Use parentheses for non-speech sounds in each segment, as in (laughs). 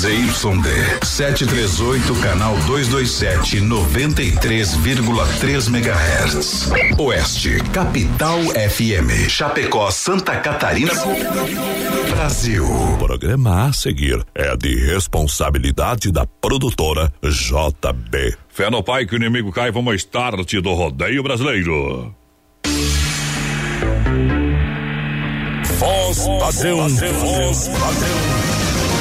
ZYD 738, canal 227, 93,3 MHz. Oeste, Capital FM. Chapecó, Santa Catarina. Brasil. O programa a seguir é de responsabilidade da produtora JB. Fé no pai que o inimigo cai, vamos start do rodeio brasileiro. Voz padrão, voz padrão.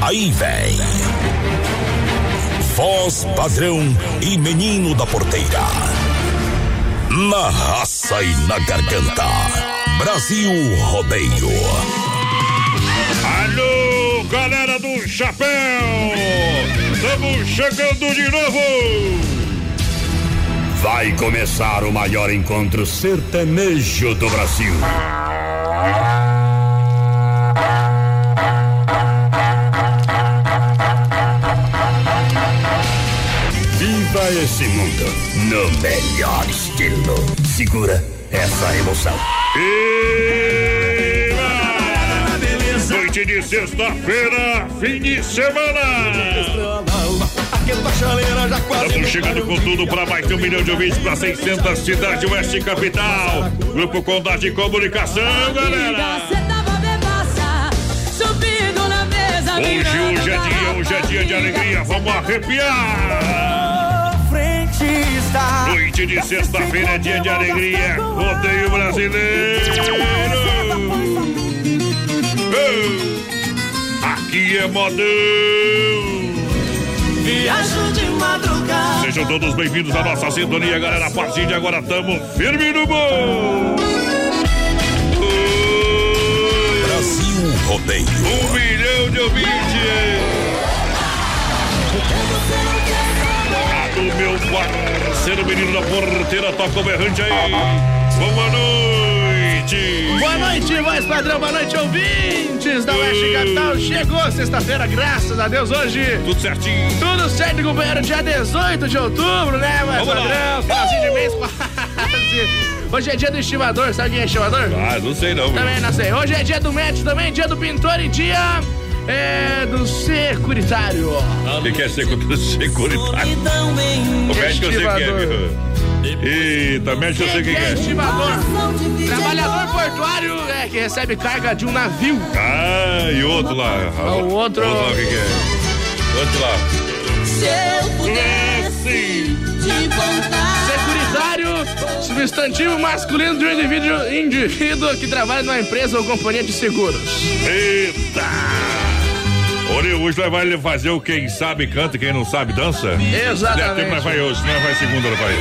Aí vem. Voz padrão e menino da porteira. Na raça e na garganta. Brasil Rodeio. Alô, galera do chapéu! Estamos chegando de novo! Vai começar o maior encontro sertanejo do Brasil. Esse mundo no melhor estilo. Segura essa emoção. E... Noite de sexta-feira, fim de semana. Estamos chegando com tudo para mais de um milhão de ouvintes para 600 cidades Oeste Capital. Grupo Condade de Comunicação, galera. Hoje, hoje é dia, hoje é dia de alegria. Vamos arrepiar. Noite de sexta-feira é dia de alegria. Rodeio brasileiro. Aqui é modão. Viajo de madrugada. Sejam todos bem-vindos à nossa sintonia, galera. A partir de agora estamos firme no gol. Brasil Rodeio. Um milhão de ouvintes. A do meu parceiro menino da porteira toca o berrante aí. Boa noite. Boa noite, voz padrão, boa noite, ouvintes da Oeste Capital. Chegou sexta-feira, graças a Deus, hoje. Tudo certinho. Tudo certo, companheiro. Dia 18 de outubro, né, voz Vamos lá. padrão? Finalzinho de mês quase. Hoje é dia do estimador, sabe quem é estimador? Ah, não sei não. Também não sei. Hoje é dia do médico também, dia do pintor e dia é, do securitário. O que que é secu- securitário? O médico eu sei quem é, viu? Eita, médico eu sei Quem é é. estimador? Trabalhador portuário é que recebe carga de um navio. Ah, e outro lá. O outro- Outro lá, o que que é? Outro lá. Se eu pudesse te contar. Securitário, substantivo masculino de um indivíduo, indivíduo que trabalha numa empresa ou companhia de seguros. Eita! Olha, hoje nós vai fazer o quem sabe canta, quem não sabe dança. Exatamente. Tempo, nós vai hoje, nós vai segunda, nós vai.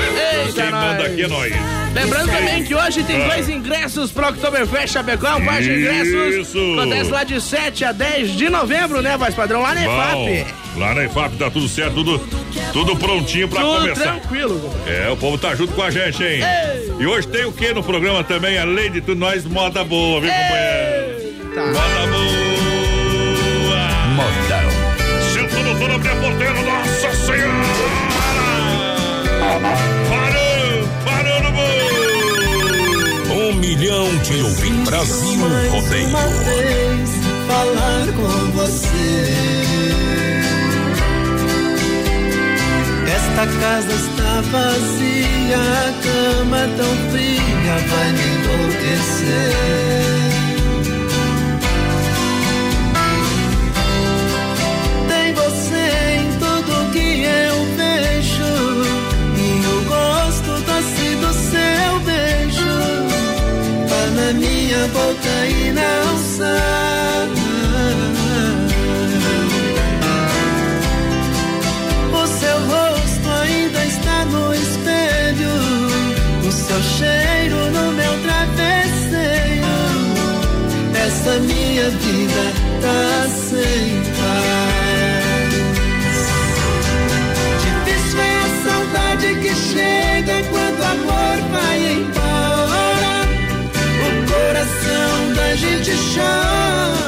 Eita, quem manda nós. aqui é nós. Lembrando também que hoje tem Ah. dois ingressos pro Oktoberfest Chapecó, um par de ingressos. Isso. Acontece lá de 7 a 10 de novembro, né, voz padrão? Lá na EFAP. lá na IFAP tá tudo certo, tudo, tudo prontinho pra Tudo começar. tranquilo. É, o povo tá junto com a gente, hein? E hoje tem o que no programa também? Além de tudo, nós moda boa, viu, companheiro? Tá. Moda boa! Parou! Parou no gol! Um milhão de ouvintes. Brasil Rodeio. Uma vez falar com você. Esta casa está vazia, a cama tão fria vai me enlouquecer. minha boca e não. O seu rosto ainda está no espelho, o seu cheiro no meu travesseiro. Essa minha vida tá sem paz. Difícil é a saudade que chega quando o amor vai gente chama.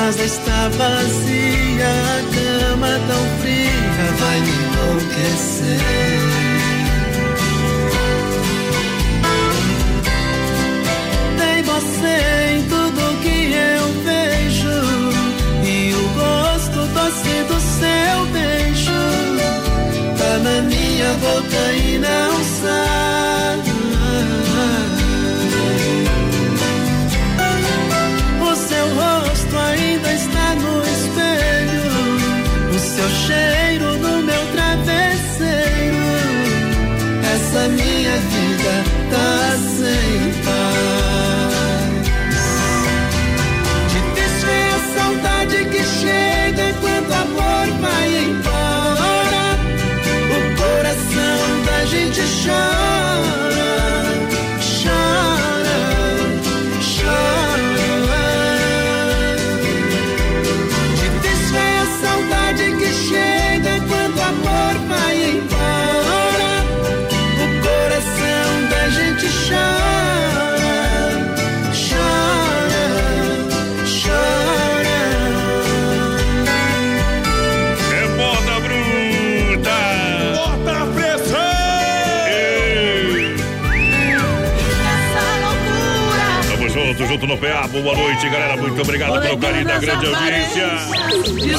Casa está vazia, junto no PA. Boa noite, galera. Muito obrigado pelo carinho da grande audiência.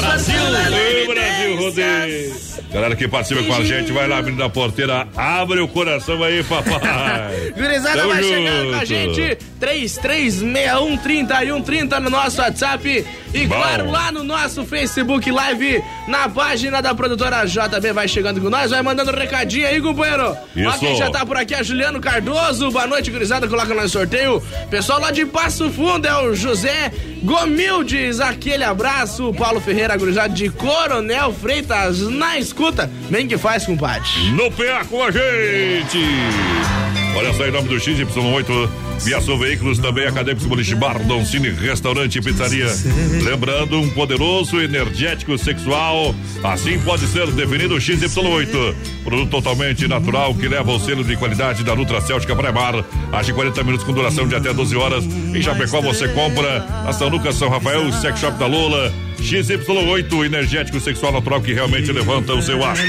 Brasil, Brasil, rodeio. Galera que participa com a gente, vai lá, menino da porteira, abre o coração aí, papai. (laughs) Gurizada vai junto. chegando com a gente, 3361 no nosso WhatsApp e Bom. claro, lá no nosso Facebook Live, na página da produtora JB, vai chegando com nós, vai mandando um recadinho aí, companheiro. Isso. Ó, quem já tá por aqui é Juliano Cardoso, boa noite, gurizada, coloca no sorteio. Pessoal lá de Passo Fundo é o José Gomildes, aquele abraço, Paulo Ferreira, gurizada de Coronel Freitas, na escuta escuta, bem que faz, compadre. No PA com a gente. Olha só, em nome do XY8, Viação Veículos, também Acadêmicos Boliche Bar, Cine, Restaurante e Pizzaria. Lembrando, um poderoso, energético, sexual, assim pode ser definido o XY8. Produto totalmente natural que leva o selo de qualidade da Nutra Céltica Pré-Mar. Age 40 minutos com duração de até 12 horas. Em Chapecó você compra a São Lucas, São Rafael, Sex Shop da Lola. XY8, energético sexual natural que realmente levanta o seu astral.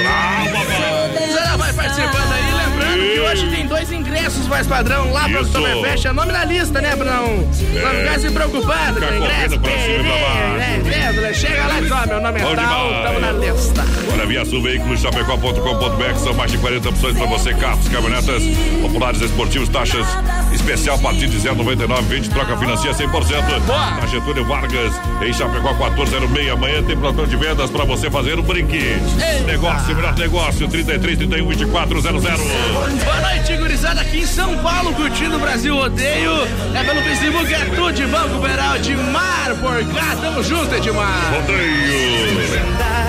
Você vai participando aí, lembrando que hoje tem dois ingressos mais padrão lá para o Oktoberfest. É nome na lista, né, pra não, é. não ficar se preocupado com o ingresso. Pra cima é, é, chega lá e fala, meu nome é tal, estamos na lista. Olha, Via Sul Veículos, chapecó.com.br, são mais de 40 opções para você, carros, caminhonetas, populares, esportivos, taxas especial a partir de 0,99, vende, troca, financia 100%. Boa. Na Getúlio Vargas, em Chapecó 1406, amanhã tem plantão de vendas para você fazer um brinquedo. Negócio, melhor negócio, 33, 31, 24, 00. Boa noite, gurizada, aqui em São Paulo, curtindo o Brasil Odeio. É pelo Facebook, é tudo de Banco Beral, de Mar por cá. Tamo junto, Edmar. Rodeio.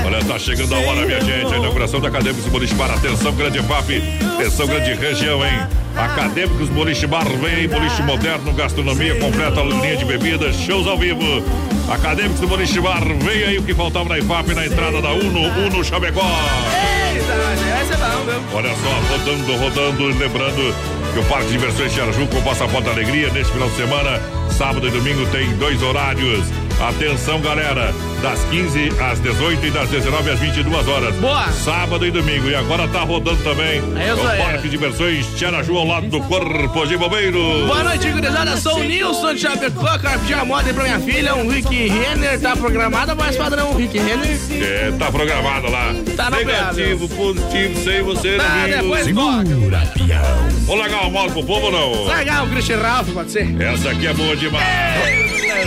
Olha, tá chegando a hora, minha gente. A inauguração da Acadêmicos Municipal. Atenção, grande FAP. Atenção, grande região, hein? Acadêmicos Boliche Bar, vem boliche moderno, gastronomia completa, linha de bebidas, shows ao vivo. Acadêmicos do Boliche Bar, vem aí o que faltava na IFAP na entrada da Uno, Uno Chapecó. É bom, viu? Olha só, rodando, rodando, lembrando que o Parque de Diversões de Araju com o Passaporte da Alegria neste final de semana, sábado e domingo tem dois horários. Atenção, galera, das 15 às 18 e das 19 às 22 horas. Boa! Sábado e domingo. E agora tá rodando também é o. Parque de Diversões Tiaraju ao lado do Corpo de Bombeiro. Boa noite, gurizada. Sou o Nilson de Chapecó, carpinho a moda pra minha filha. Um Rick Renner tá programado, mais padrão, Rick Renner. É, tá programado lá. Tá Negativo, positivo, sem você, tá, depois Segura, pião. Vou largar moto pro povo ou não? Largar o Christian Ralph, pode ser. Essa aqui é boa demais.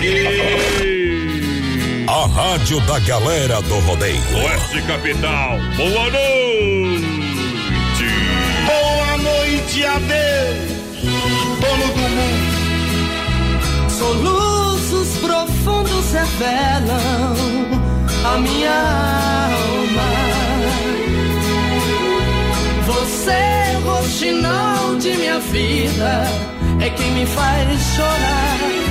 E... A rádio da galera do rodeio. Oeste Capital, boa noite. Boa noite a Deus, dono do mundo. Soluços profundos revelam a minha alma. Você, roxinol de minha vida, é quem me faz chorar.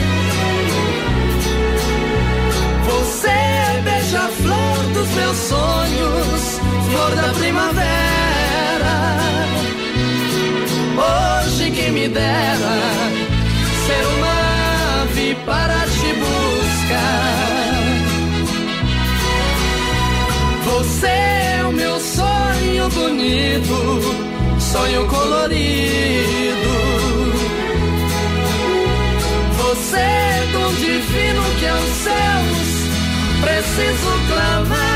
dos meus sonhos, flor da primavera. Hoje que me dera ser uma ave para te buscar. Você é o meu sonho bonito, sonho colorido. Você é tão divino que aos céus preciso clamar.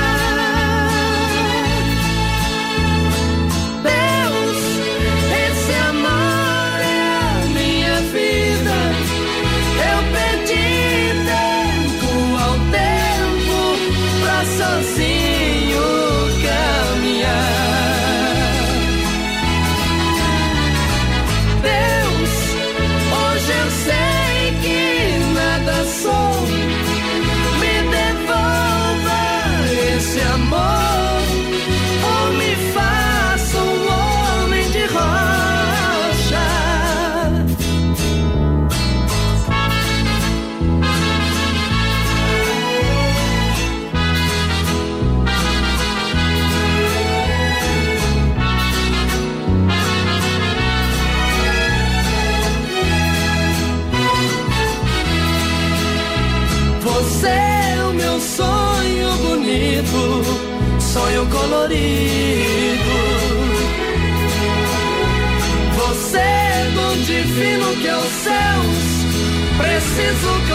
Preciso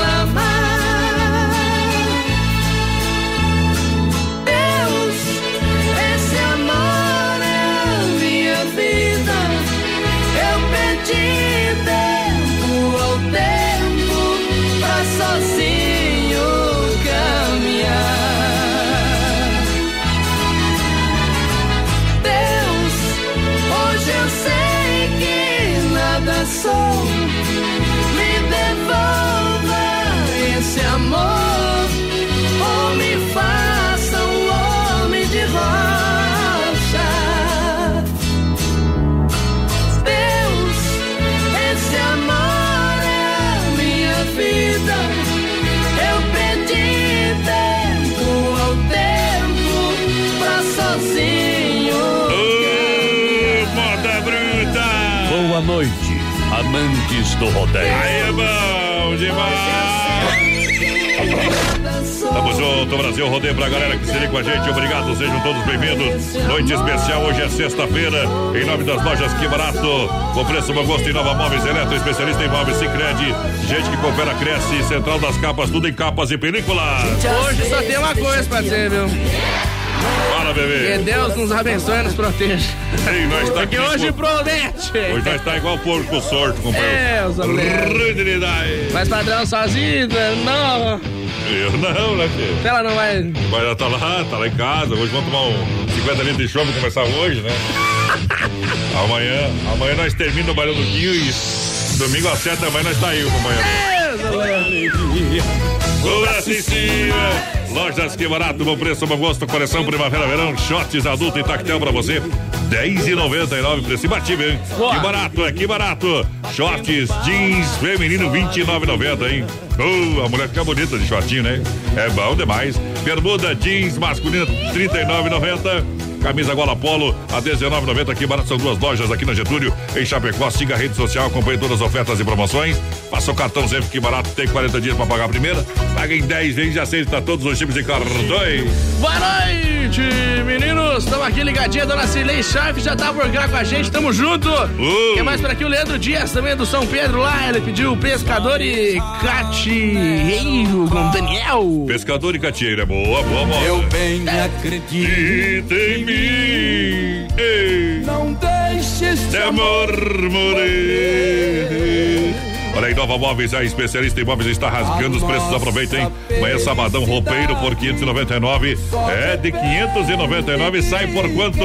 do rodeio. Aí é bom demais! Tamo junto, Brasil Rodeio pra galera que se liga com a gente. Obrigado, sejam todos bem-vindos. Noite especial, hoje é sexta-feira. Em nome das lojas Que Barato. Com preço bom gosto em Nova Móveis Eletro, especialista em móveis Cicred. Gente que coopera, cresce. Central das capas, tudo em capas e películas. Hoje só tem uma coisa pra dizer, viu? Fala, bebê. Que Deus nos abençoe e nos proteja. Ei, nós tá Porque hoje promete. Hoje nós tá igual porco sorto, companheiro. É, Mas padrão sozinho, não. Eu não, né, filho? Ela não vai. Vai tá lá, tá lá em casa. Hoje vamos tomar um 50 litros de chope começar hoje, né? (laughs) amanhã, amanhã nós terminamos o barulho do Guinho e domingo às 7 da manhã nós tá aí, companheiro. Vamos assistir. Lojas Que Barato, bom preço, bom gosto, coleção Primavera-Verão, shorts adulto e tactel pra você. 10,99 preço imbatível, hein? Que barato, é que barato. Shorts, jeans, feminino 29,90, hein? Uh, a mulher fica bonita de shortinho, né? É bom demais. Bermuda, jeans, masculina 39,90. Camisa Gola Polo a 19,90 aqui barato. São duas lojas aqui na Getúlio, em Chapecó. Siga a rede social, acompanhe todas as ofertas e promoções. Faça o cartão sempre que barato, tem 40 dias para pagar a primeira. Paga em 10 vezes e aceita todos os tipos de cartões. Boa noite, meninos. Estamos aqui ligadinha, dona Cilei Chave já tá por cá com a gente, tamo junto. Uh. Quem mais por aqui? O Leandro Dias também do São Pedro lá. Ele pediu pescador e catieiro com Daniel. Pescador e catieiro é boa, boa, boa. Eu bem é. acredito em mim. Ei. Não deixe esse amor morrer. Olha aí, Nova Móveis, a especialista em móveis está rasgando os preços. Aproveitem. Amanhã, sabadão, roupeiro por 599. É de 599. Sai por quanto?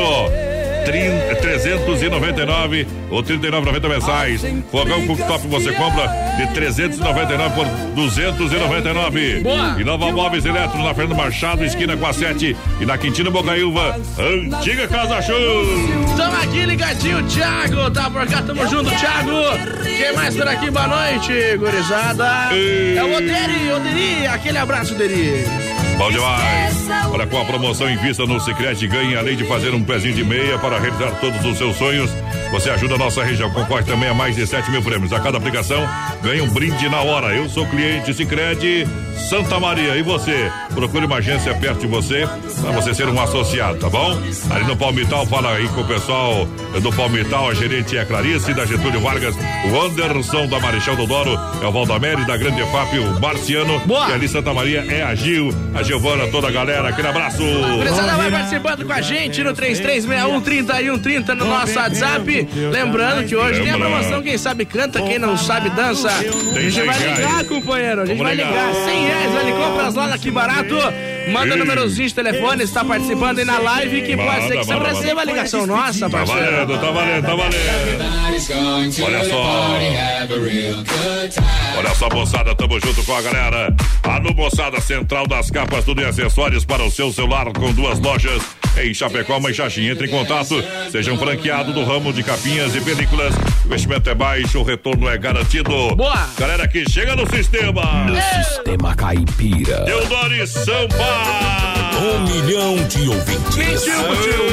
399 ou 39,90 mensais. Fogão cooktop você compra de 399 por 299. Boa. E Nova Móveis Eletro na Fernando Machado, esquina com a 7 e na Quintino Bocaiúva, antiga Casa Show. Tamo aqui ligadinho, Thiago. Tá por cá, tamo junto, Thiago. Quem mais por aqui? Boa noite, gurizada. E... É o Oderi, Oderi. Aquele abraço, Oderi. Bom demais. Olha, com a promoção em vista no Secret, ganhe além de fazer um pezinho de meia para realizar todos os seus sonhos. Você ajuda a nossa região. Concorre também a mais de 7 mil prêmios. A cada aplicação, ganha um brinde na hora. Eu sou cliente Secret. Santa Maria. E você? Procure uma agência perto de você para você ser um associado, tá bom? Ali no Palmital, fala aí com o pessoal do Palmital, a gerente é a Clarice, da Getúlio Vargas, o Anderson da Marechal Dodoro, é o Valdamere, da Grande FAP, o Marciano. Boa. E ali Santa Maria é a Gil, a Giovana, toda a galera. Aquele abraço. A vai participando com a gente no 3361 3130 no nosso WhatsApp. Lembrando que hoje tem a promoção, quem sabe canta, quem não sabe dança. A gente vai ligar, companheiro. A gente vai ligar. 100 reais, vale compras lá na Que Barato. Manda númerozinho de telefone, está participando aí na live que pode ser que você receba a ligação nossa, tá parceiro. Tá valendo, tá valendo, tá valendo. Olha só. Olha só, moçada, tamo junto com a galera. A no moçada central das capas, tudo e acessórios para o seu celular com duas lojas em Chapecó, e Xaxim. Entre em contato, seja um franqueado do ramo de capinhas e películas. O investimento é baixo, o retorno é garantido. Boa! Galera que chega no sistema. No sistema caipira. Deodoro Sampa. Um milhão de ouvintes. Mentiu,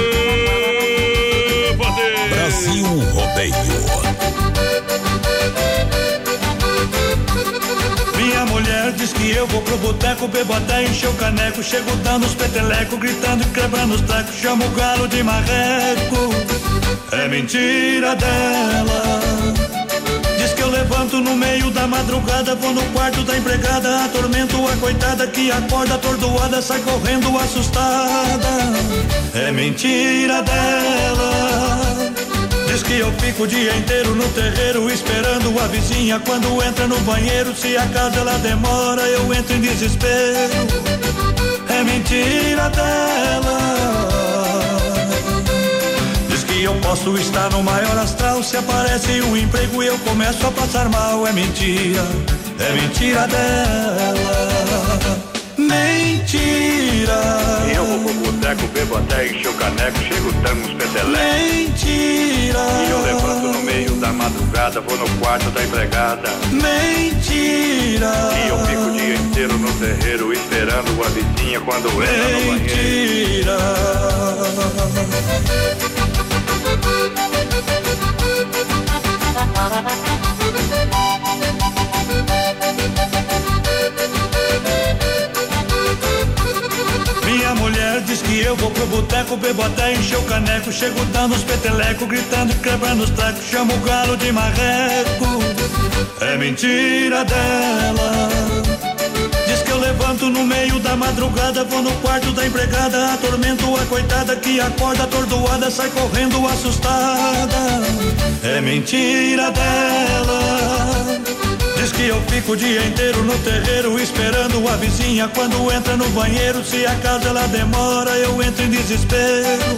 Brasil Rodeio. Minha mulher diz que eu vou pro boteco, bebo até encher o caneco. Chego dando os petelecos, gritando e quebrando os tacos. Chamo o galo de marreco. É mentira dela. Levanto no meio da madrugada, vou no quarto da empregada, atormento a coitada que acorda atordoada, sai correndo assustada. É mentira dela. Diz que eu fico o dia inteiro no terreiro esperando a vizinha quando entra no banheiro. Se a casa ela demora, eu entro em desespero. É mentira dela. Eu posso estar no maior astral. Se aparece um emprego e eu começo a passar mal. É mentira, é mentira dela. Mentira. Eu vou pro boteco, bebo até encher o caneco, chego dando uns petelecos. Mentira. E eu levanto no meio da madrugada, vou no quarto da empregada. Mentira. E eu fico o dia inteiro no terreiro esperando a vizinha quando entra no banheiro. Mentira. Minha mulher diz que eu vou pro boteco, bebo até encher o caneco. Chego dando os petelecos, gritando e quebrando os tacos. Chamo o galo de marreco. É mentira dela. Eu levanto no meio da madrugada, vou no quarto da empregada, atormento a coitada que acorda atordoada, sai correndo assustada. É mentira dela. Diz que eu fico o dia inteiro no terreiro esperando a vizinha quando entra no banheiro. Se a casa ela demora, eu entro em desespero.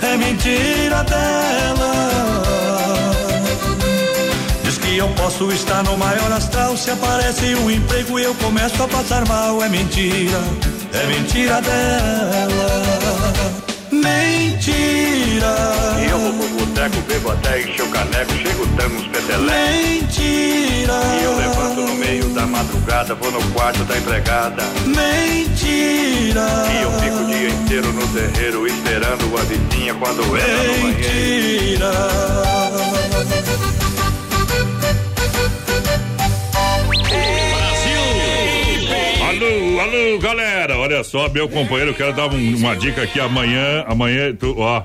É mentira dela. Que eu posso estar no maior astral. Se aparece um emprego e eu começo a passar mal. É mentira, é mentira dela. Mentira. E eu vou pro boteco, bebo até encher o caneco, chego dando uns petelecos. Mentira. E eu levanto no meio da madrugada, vou no quarto da empregada. Mentira. E eu fico o dia inteiro no terreiro esperando a vizinha quando entra no banheiro. Mentira. Alô, alô, galera. Olha só, meu companheiro, quero dar um- uma dica aqui amanhã. Amanhã, tu, ó.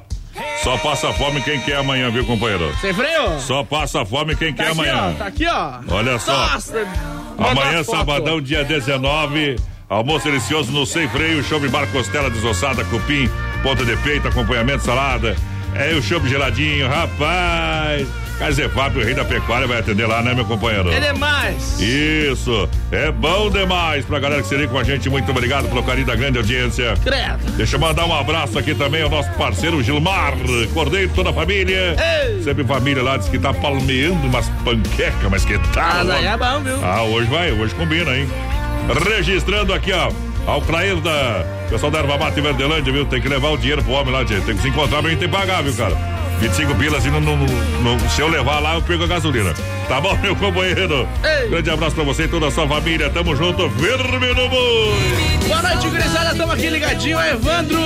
Só passa fome quem quer amanhã, viu, companheiro? Sem freio? Só passa fome quem Tá quer aqui, amanhã. ó. Tá aqui, ó. Olha só. Nossa, Amanhã, sabadão, dia 19. Almoço delicioso no Sem Freio, show de bar costela desossada, cupim, ponta de peito, acompanhamento, salada. É o show geladinho, rapaz. Casefap, o rei da pecuária, vai atender lá, né, meu companheiro? É demais. Isso, é bom demais pra galera que se liga com a gente. Muito obrigado pelo carinho da grande audiência. Credo. Deixa eu mandar um abraço aqui também ao nosso parceiro Gilmar, Cordeiro, toda a família. Ei. Sempre família lá, diz que tá palmeando umas panquecas, mas que tá. Mas aí ó. é bom, viu? Ah, hoje vai, hoje combina, hein? Registrando aqui, ó, ao Clair da. Pessoal da Erva Mata e Verdelândia, viu? Tem que levar o dinheiro pro homem lá, gente. Tem que se encontrar gente tem que pagar, viu, cara? 25 pilas e no, no, no, se eu levar lá, eu pego a gasolina. Tá bom, meu companheiro? Ei. Grande abraço pra você e toda a sua família. Tamo junto, firme no Boa noite, gurizada. Tamo aqui ligadinho. Evandro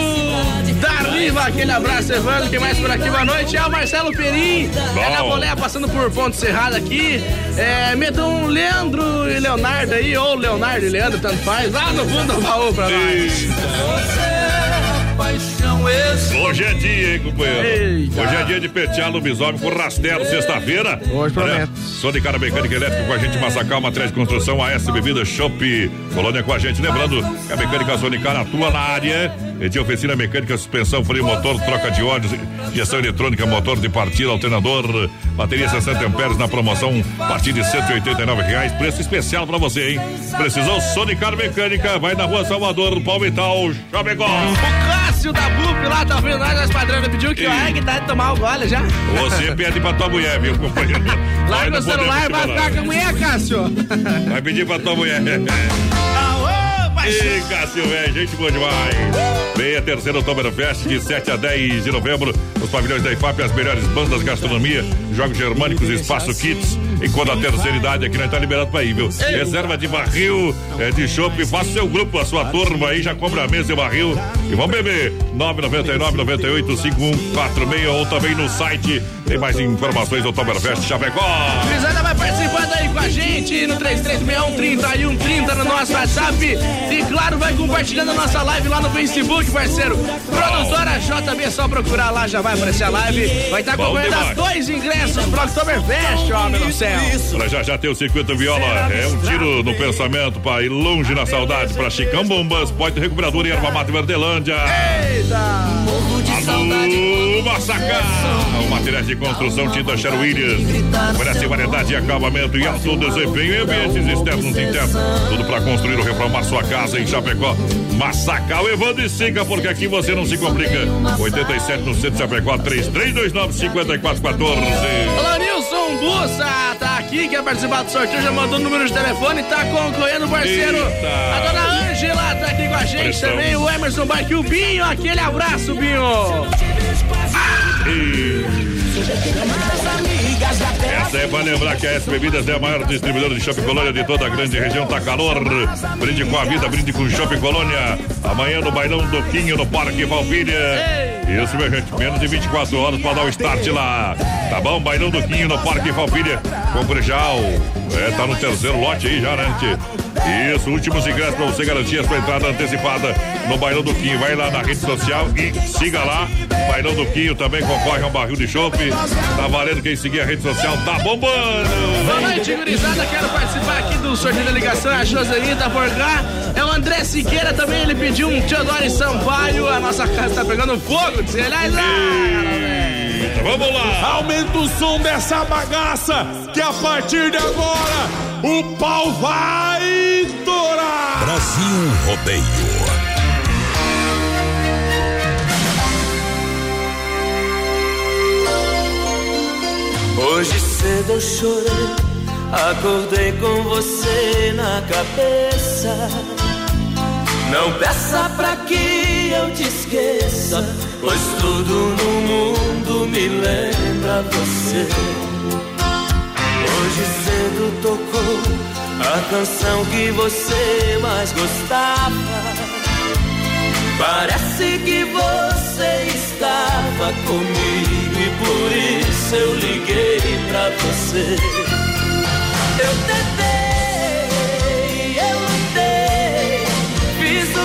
da Riva. Aquele abraço, Evandro. Quem mais por aqui? Boa noite. É o Marcelo Perim. Bom. É na Bolé, passando por Ponto Cerrado aqui. É, Medão Leandro e Leonardo aí, ou Leonardo e Leandro, tanto faz. Lá no fundo do baú pra nós paixão Hoje é dia, hein, companheiro? Eita. Hoje é dia de petear lobisomem com rastelo, sexta-feira. Hoje prometo. Sou de cara mecânica elétrica com a gente, Massacal, matriz de construção, AS Bebida Shop, Colônia com a gente. Lembrando que a mecânica Sonicar atua na área de oficina mecânica, suspensão, freio, motor, troca de óleos, gestão eletrônica, motor de partida, alternador, bateria 60 amperes na promoção, a partir de 189 reais, preço especial pra você, hein? Precisou Sonicar Mecânica, vai na rua Salvador, Palmital, Chapecó. Cássio da BUP lá, tá ouvindo nós, as padrões pediu que vai que tá de tomar o gole já. Você (laughs) pede pra tua mulher, viu, companheiro? (laughs) Larga o celular, vai ficar com a mulher, Cássio. Vai pedir pra tua mulher. (laughs) Ei, Cássio, velho, gente boa demais. Vem a terceira Oktoberfest de 7 a 10 de novembro. Os pavilhões da IFAP, as melhores bandas, gastronomia, jogos germânicos, espaço kits. Enquanto a terceira idade aqui não está liberado para ir, viu? Reserva de barril, é, de chopp, faça seu grupo, a sua turma aí, já compra a mesa e barril. E vamos beber. 999 98 5146 ou também no site. Tem mais informações do Oktoberfest Chapecó. Crisada vai participando aí com a gente no 3361 3130 no nosso WhatsApp. E claro, vai compartilhando a nossa live lá no Facebook, parceiro. Produtora JB, só procurar lá, já vai aparecer a live. Vai estar tá concorrendo dois ingressos pro Oktoberfest, ó, meu céu. Pra já já ter o circuito viola. É um tiro no pensamento pra ir longe na saudade. Pra Chicão Bombas, Point Recuperador e Erva Mata Verdelândia. Eita! Alô, Massacar! O material de construção tinta Sher Williams. Oferece variedade e acabamento e alto desempenho em ambientes externos e internos. Tudo pra construir ou reformar sua casa em Chapecó. Massacal, Evandro e Siga, porque aqui você não se complica. 87 no centro de Chapecó, 3329 5414. Bussa, tá aqui, quer participar do sorteio, já mandou o número de telefone, tá concorrendo, parceiro. Eita. A dona Ângela tá aqui com a gente Pressão. também, o Emerson Bike, o Binho, aquele abraço, Binho. Ah. E... Essa é pra lembrar que a S Bebidas é a maior distribuidora de Shopping Colônia de toda a grande região. Tá calor. Brinde com a vida, brinde com Shopping Colônia. Amanhã no Bailão do Quinho, no Parque Valpilha. Isso, minha gente. Menos de 24 horas pra dar o start lá. Tá bom? Bailão do Quinho no Parque Valpilha. Compre já o. É, tá no terceiro lote aí já, né, gente? Isso, últimos ingressos pra você garantir a sua entrada antecipada no Bailão do Quinho. Vai lá na rede social e siga lá. Bailão do Quinho também concorre a um barril de chope. Tá valendo quem seguir a rede social, tá bombando. Boa noite, gurizada. Quero participar aqui do sorteio da ligação. A Joselina tá por cá. É o André Siqueira também. Ele pediu um Teodoro Sampaio. A nossa casa tá pegando fogo. Diz ele. Eita, vamos lá. Aumenta o som dessa bagaça. Que a partir de agora o pau vai torar. Brasil Rodeio. Hoje cedo eu chorei, acordei com você na cabeça. Não peça pra que eu te esqueça, pois tudo no mundo me lembra você. Hoje cedo tocou a canção que você mais gostava. Parece que você estava comigo e por isso eu liguei pra você. Eu tentei,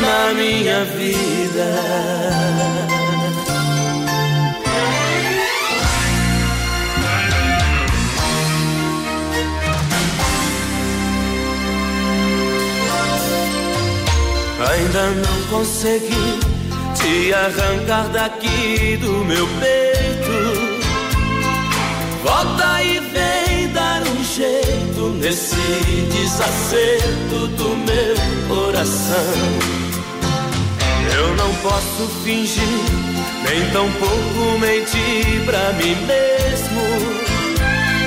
na minha vida? Ainda não consegui te arrancar daqui do meu peito Volta e vem dar um jeito nesse desacerto do meu coração. Eu não posso fingir, nem tampouco mentir pra mim mesmo.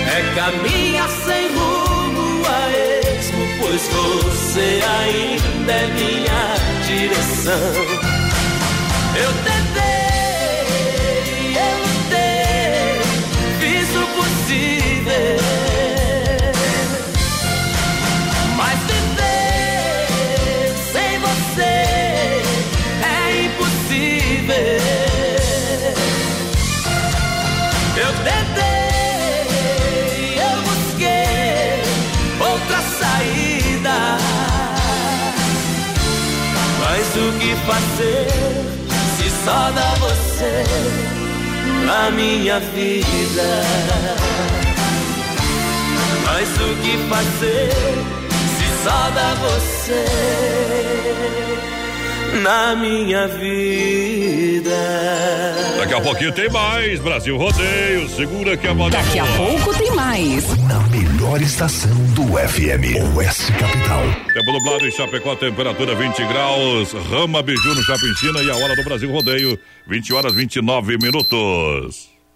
É caminhar sem rumo a esmo, pois você ainda é minha direção. Eu tentei Mas fazer se só dá você na minha vida? Mas o que fazer se só dá você na minha vida? Daqui a pouquinho tem mais. Brasil Rodeio, segura que a moda Daqui a pouco tem mais. Na melhor estação do FM, Oeste Capital. Tempo nublado em Chapecó, temperatura 20 graus. Rama Biju no Shopping China e a hora do Brasil Rodeio, 20 horas 29 minutos.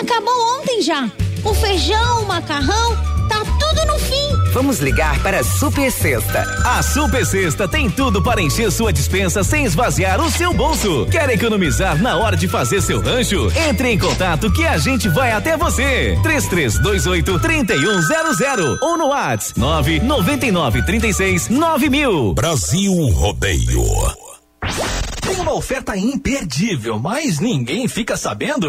Acabou ontem já. O feijão, o macarrão, tá tudo no fim. Vamos ligar para a Super Sexta. A Super Sexta tem tudo para encher sua dispensa sem esvaziar o seu bolso. Quer economizar na hora de fazer seu rancho? Entre em contato que a gente vai até você. 3328 3100 ou no WhatsApp 999 36 9000. Brasil Rodeio. Tem uma oferta imperdível, mas ninguém fica sabendo?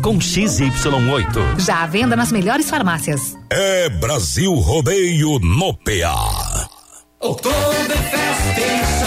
com XY8. Já à venda nas melhores farmácias. É Brasil Rodeio no PA. Oktoberfest em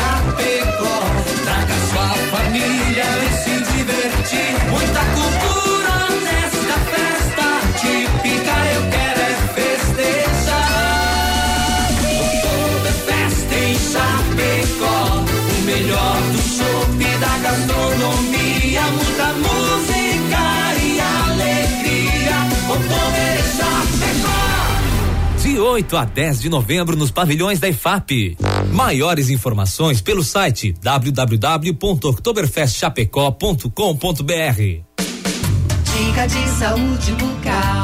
8 a 10 de novembro nos pavilhões da IFAP. Maiores informações pelo site www.oktoberfestchapecó.com.br. Dica de saúde bucal.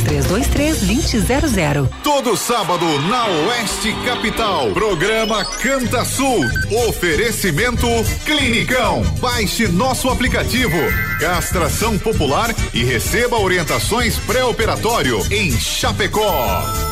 2000. Todo sábado na Oeste Capital. Programa Canta Sul. Oferecimento Clinicão. Baixe nosso aplicativo. Castração popular e receba orientações pré-operatório em Chapecó.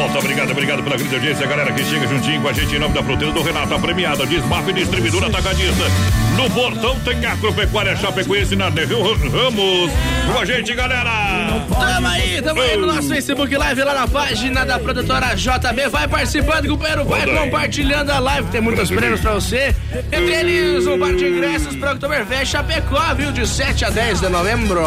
De volta, obrigado, obrigado pela grande audiência, galera que chega juntinho com a gente em nome da fruteira do Renato, a premiada Desmaf Distribuidora Atacadista. No portão tem agropecuária Chapecoense na Nereu Ramos. Com a gente, galera! Tamo aí, tamo aí no nosso Facebook Live lá na página da produtora JB. Vai participando, companheiro, vai Manda aí. compartilhando a live. Tem muitos prêmios pra você. Entre eles, um par de ingressos pro Oktoberfest Chapecó, viu? De 7 a 10 de novembro.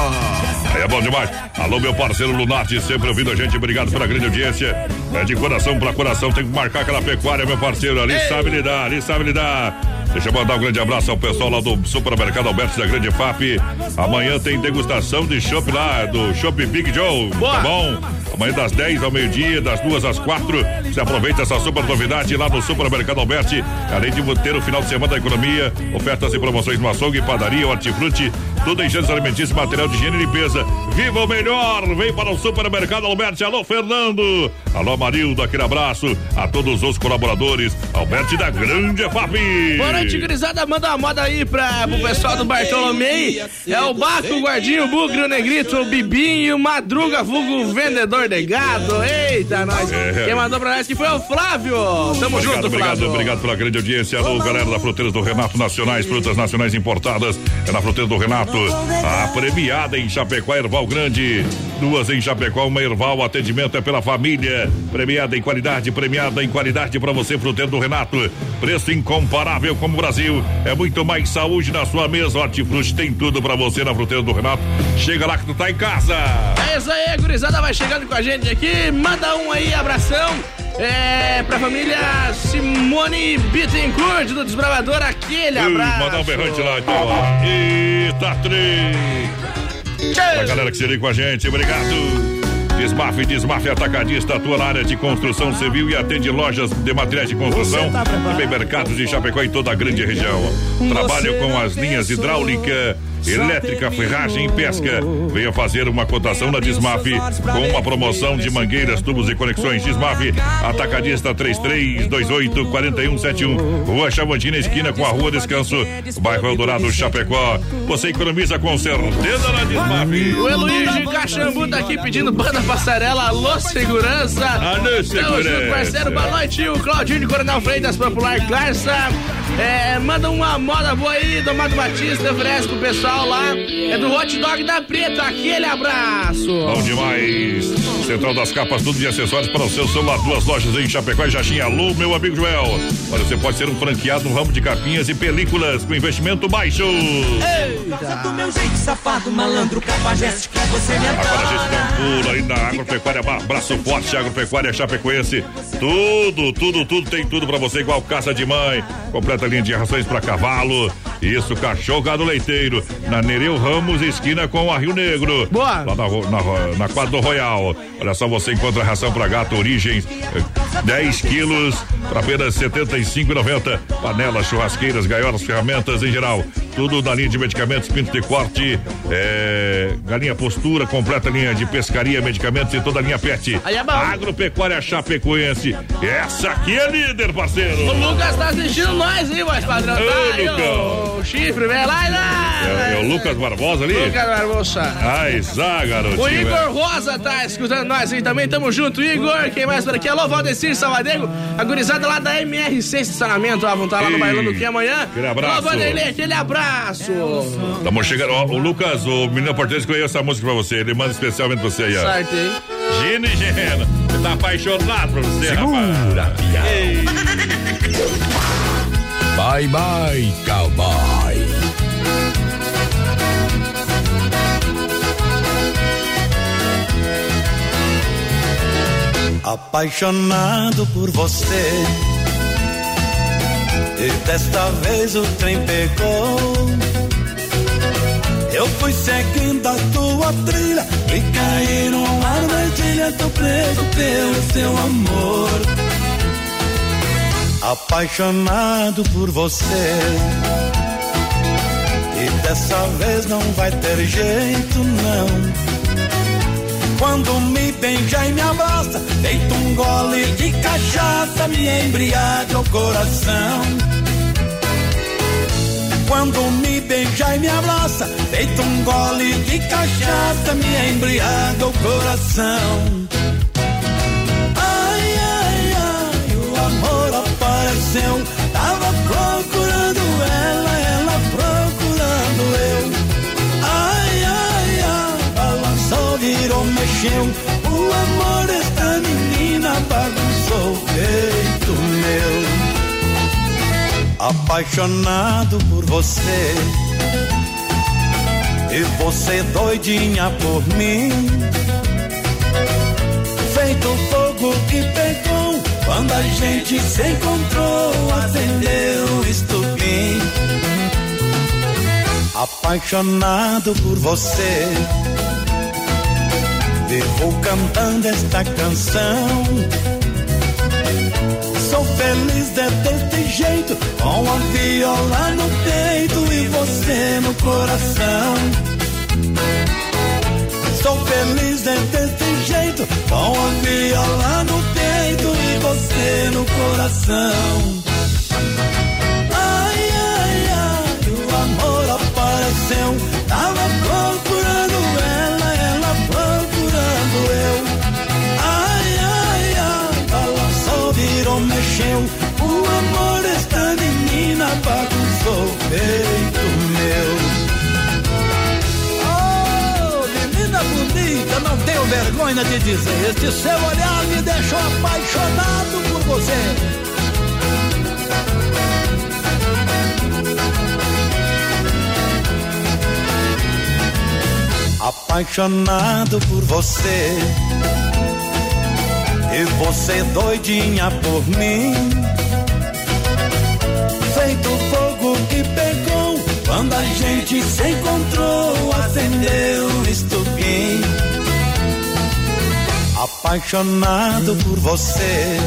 Aí é bom demais. Alô, meu parceiro Lunarte, sempre ouvindo a gente. Obrigado pela grande audiência. É de coração pra coração. Tem que marcar aquela pecuária, meu parceiro. Ali sabe lidar, ali sabe lidar. Deixa eu mandar um grande abraço ao pessoal lá do Supermercado Alberto da Grande FAP. Amanhã tem degustação de chopp lá, do Chopp Big Joe. Tá bom? Amanhã das 10 ao meio-dia, das duas às quatro. Você aproveita essa super novidade lá no Supermercado Alberti. Além de ter o final de semana da economia, ofertas e promoções no açougue, padaria, hortifruti, tudo em gêneros alimentícios, material de higiene e limpeza. Viva o melhor! Vem para o Supermercado Alberti. Alô, Fernando! Alô, Marildo, aquele abraço a todos os colaboradores. Alberti da Grande FAP. Boa noite, gurizada. Manda uma moda aí pra, pro pessoal do Bartolomei. É o Baco, o Guardinho, o Bugre, o Negrito, o Bibinho, o Madruga, vulgo vendedor de gado. Eita, nós. É. Quem mandou pra nós que foi o Flávio. Tamo obrigado, junto, obrigado, Flávio. obrigado pela grande audiência. Alô, galera da Fruteiras do Renato Nacionais, frutas nacionais importadas. É na Fruteira do Renato. A premiada em Chapecó, Erval Grande. Duas em Chapecó, uma Erval. O atendimento é pela família. Premiada em qualidade, premiada em qualidade para você, Fruteira do Renato. Preço incomparável como o Brasil. É muito mais saúde na sua mesa. Hortifruti tem tudo para você na Fruteira do Renato. Chega lá que tu tá em casa. É isso aí, gurizada vai chegando com a gente aqui. Manda um aí, abração. É, pra família Simone Bittencourt do Desbravador, aquele Uh, abraço. mandar um berrante lá, então. Eita, três. Pra galera que se liga com a gente, obrigado. Desmaf, Desmaf Atacadista, atua na área de construção civil e atende lojas de materiais de construção, também mercados de Chapecó e toda a grande região. Trabalho com as linhas hidráulica, elétrica, ferragem e pesca. Venha fazer uma cotação na Desmaf com uma promoção de mangueiras, tubos e conexões. Desmaf, Atacadista 3328 4171, Rua Chavantina, esquina com a Rua Descanso, bairro Eldorado, Chapecó. Você economiza com certeza na Desmaf. O Heloísio Caxambu tá aqui pedindo banda passarela. Alô, segurança. Alô, Tamo segurança. junto, parceiro. Boa noite. O Claudinho de Coronel Freitas, Popular Clarça. É, manda uma moda boa aí do Mato Batista. Oferece pro pessoal lá. É do Hot Dog da Preta. Aquele abraço. Bom demais. Central das Capas, tudo de acessórios para o seu celular. Duas lojas em Chapecó e Jaxim. Alô, meu amigo Joel. Olha, você pode ser um franqueado no ramo de capinhas e películas com investimento baixo. Do meu jeito safado, malandro, capajeste que você me Agora a gente dá um pulo aí na Agropecuária, Ba- Braço Forte, Agropecuária Chapecoense. Tudo, tudo, tudo, tem tudo pra você, igual casa de mãe. Completa linha de rações pra cavalo. Isso, cachorro gado leiteiro. Na Nereu Ramos, esquina com a Rio Negro. Boa. Lá na, na, na quadra do Royal. Olha só, você encontra ração pra gato Origens. eh, 10 quilos por apenas R$ 75,90. Panelas, churrasqueiras, gaiolas, ferramentas em geral. tudo da linha de medicamentos, pinto de corte, é, galinha postura, completa linha de pescaria, medicamentos e toda a linha pet. Aí é bom. Agropecuária Chapecoense. Essa aqui é líder, parceiro. O Lucas tá assistindo nós, hein, voz padrão? Ô, Tá Lucão. o chifre, vem lá lá. É, é o Lucas Barbosa ali? Lucas Barbosa. Ai, zá, garotinho. O é. Igor Rosa tá escutando nós aí também, tamo junto. Igor, quem mais por aqui? Alô, Valdecir Salvadego, a gurizada lá da MRC Estacionamento, ó, vão estar lá no Ei, Bailando que amanhã. aquele abraço. Alô, Vanderlei, aquele abraço. Estamos chegando. Ó, o Lucas, o menino português escolheu essa música pra você. Ele manda especialmente pra você aí, ó. Certo, hein? Gino e Gena. Ele tá apaixonado por você, Segura, rapaz. Ei. Bye, bye, cowboy. Apaixonado por você. E desta vez o trem pegou. Eu fui seguindo a tua trilha e caí numa armadilha. Tô preso pelo teu amor. Apaixonado por você. E dessa vez não vai ter jeito, não. Quando me beija e me abraça, feito um gole de cachaça, me embriaga o coração. Quando me beija e me abraça, feito um gole de cachaça, me embriaga o coração. Ai, ai, ai, o amor apareceu, tava mexeu. O amor desta menina bagunçou o peito meu. Apaixonado por você. E você doidinha por mim. Feito fogo que pegou. Quando a gente se encontrou, acendeu o estupim. Apaixonado por você. Vivo cantando esta canção. Sou feliz de deste jeito, com a viola no peito e você no coração. Sou feliz de deste jeito, com a viola no peito e você no coração. Menina bagunçou o peito meu. Oh, menina bonita, não tenho vergonha de dizer. Este seu olhar me deixou apaixonado por você. Apaixonado por você. E você doidinha por mim. Gente se encontrou, acendeu o estupim. Apaixonado por você.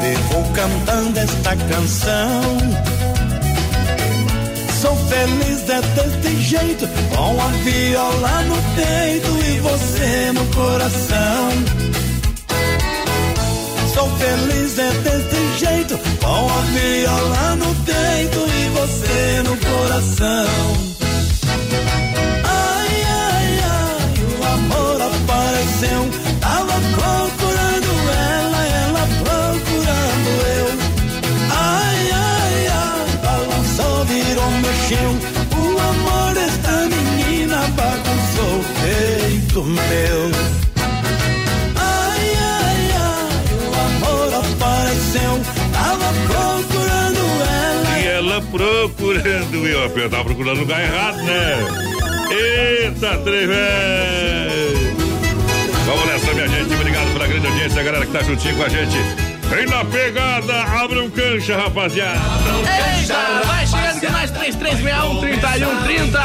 Vivo cantando esta canção. Sou feliz de deste jeito, com a viola no peito e você no coração. Sou feliz de deste jeito, com a viola no peito e você no coração. Ai, ai, ai, o amor apareceu, tava procurando ela, ela procurando eu. Ai, ai, ai, balançou, virou, mexeu. O amor desta menina bagunçou o peito meu. Procurando eu. Eu tava procurando o lugar errado, né? Eita, trevê! Vamos nessa, minha gente. Obrigado pela grande audiência, a galera que tá juntinho com a gente. Vem na pegada, abre um cancha, rapaziada. Eita, vai chegando com nós 3361 3130.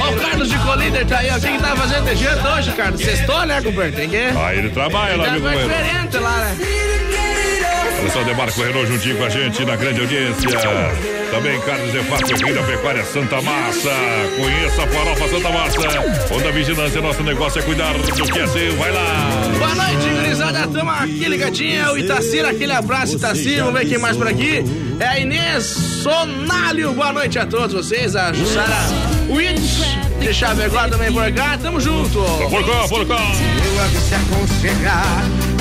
Ó, o Carlos de Colíder tá aí, ó. Quem que tá fazendo de jeito hoje, Carlos? Sextou, né, companheiro? Tem que. Ah, ele trabalha lá, Tá meu companheiro. diferente lá, né? Pessoal Demarco Renault juntinho com a gente na grande audiência. Também Carlos Efácio, Rei da Pecuária Santa Massa. Conheça a farofa Santa Massa. Onda Vigilância, nosso negócio é cuidar do que é seu. Vai lá. Boa noite, gurizada. Tamo aqui ligadinho. O Itacira, aquele abraço, Itacira. Vamos ver quem mais por aqui. É a Inês Sonalho. Boa noite a todos vocês. A Jussara Witch de Chavegó também por cá. Tamo junto. Por cá, por cá. em outros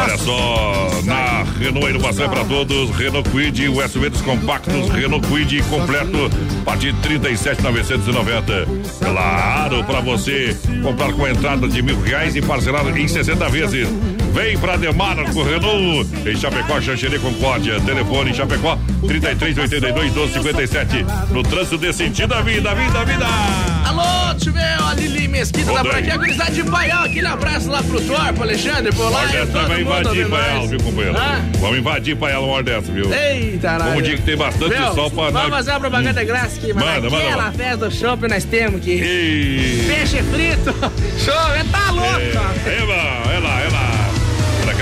Olha só, na Renault inovação é para todos, Renault Quid, o SUVs compactos, Renault Quid completo, a partir de 37,990. Claro, para você comprar com entrada de mil reais e parcelar em 60 vezes. Vem pra Demarco Renault, em Chapecó, Xanxerê Concórdia. Telefone Chapecó, 3382 1257. No trânsito desse sentido da vida, vida, vida. Alô, tio meu, a Lili Mesquita tá por aqui, a gurizada de Baião, aquele abraço lá pro Thor, pro Alexandre, por lá. Dessa vai invadir Paial, viu, companheiro? Ah? Vamos invadir Paial uma hora dessa, viu? Eita, Como nada. dia que tem bastante Meu, sol pra Vamos fazer uma propaganda grátis aqui, mas Manda, manda aquela lá. festa do shopping nós temos que. E... Peixe frito, (laughs) show, tá louco, ó. É, lá, é lá, é lá.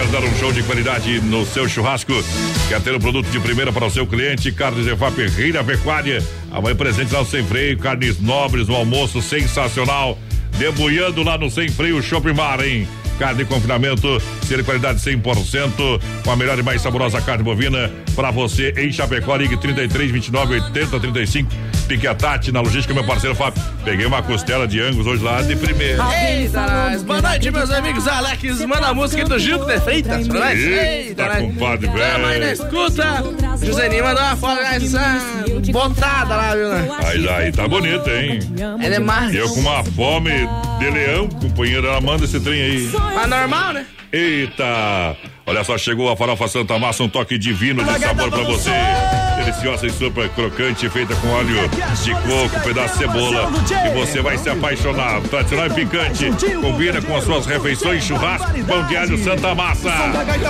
Quer dar um show de qualidade no seu churrasco? Quer ter um produto de primeira para o seu cliente? Carnes Efap Rei da Pecuária. Amanhã presente lá no Sem Freio, carnes nobres, um almoço sensacional. Debulhando lá no Sem Freio Shopping Bar, hein? Carne de confinamento, ser de qualidade 100%, com a melhor e mais saborosa carne bovina para você em Chapecó, ligue 33 29 80 35. Pique a Tati na logística, meu parceiro Fábio. Peguei uma costela de angus hoje lá de primeira. Eita, nós. Boa noite, meus amigos. Alex, manda a música do Gildo de Freitas pra nós. Eita, nós. compadre, Tamo aí na velho. escuta. Joseninho mandou uma foto essa botada lá, viu, né? Aí, aí tá bonito, hein? Ele é mais. Eu com uma fome de leão, companheiro, ela manda esse trem aí. Mas normal, né? Eita! Olha só, chegou a farofa Santa Massa, um toque divino de sabor pra você. Deliciosa e super crocante, feita com óleo de coco, pedaço de cebola. E você vai se apaixonar. Tradicional e picante. Combina com as suas refeições, churrasco, pão de alho Santa Massa.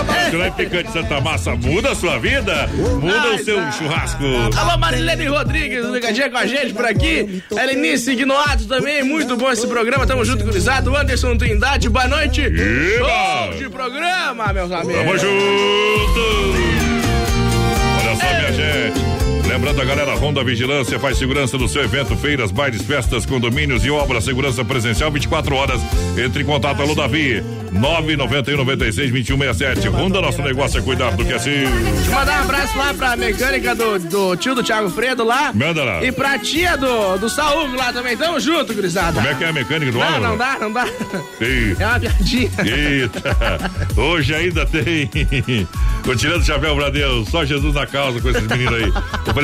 Tradicional e picante Santa Massa. Muda a sua vida, muda o seu churrasco. Alô, Marilene Rodrigues, ligadinha com a gente por aqui. Elenice Ignoato também, muito bom esse programa. Tamo junto, gurizado. Anderson Trindade, boa noite. Show de programa, meus amigos. Tamo junto! Olha só, minha gente. Lembrando a galera, Ronda Vigilância faz segurança do seu evento, feiras, bailes, festas, condomínios e obras, segurança presencial 24 horas. Entre em contato, alô Davi, 991 96 2167. Ronda, nosso negócio é cuidar do que é seu. Deixa eu mandar um abraço lá pra mecânica do, do tio do Thiago Fredo lá. Manda lá. E pra tia do, do Saúl lá também. Tamo junto, gurizada. Como é que é a mecânica do Não, não dá, não dá. Sim. É uma piadinha. Eita, hoje ainda tem. Tô tirando o chapéu pra Deus, só Jesus na causa com esses meninos aí.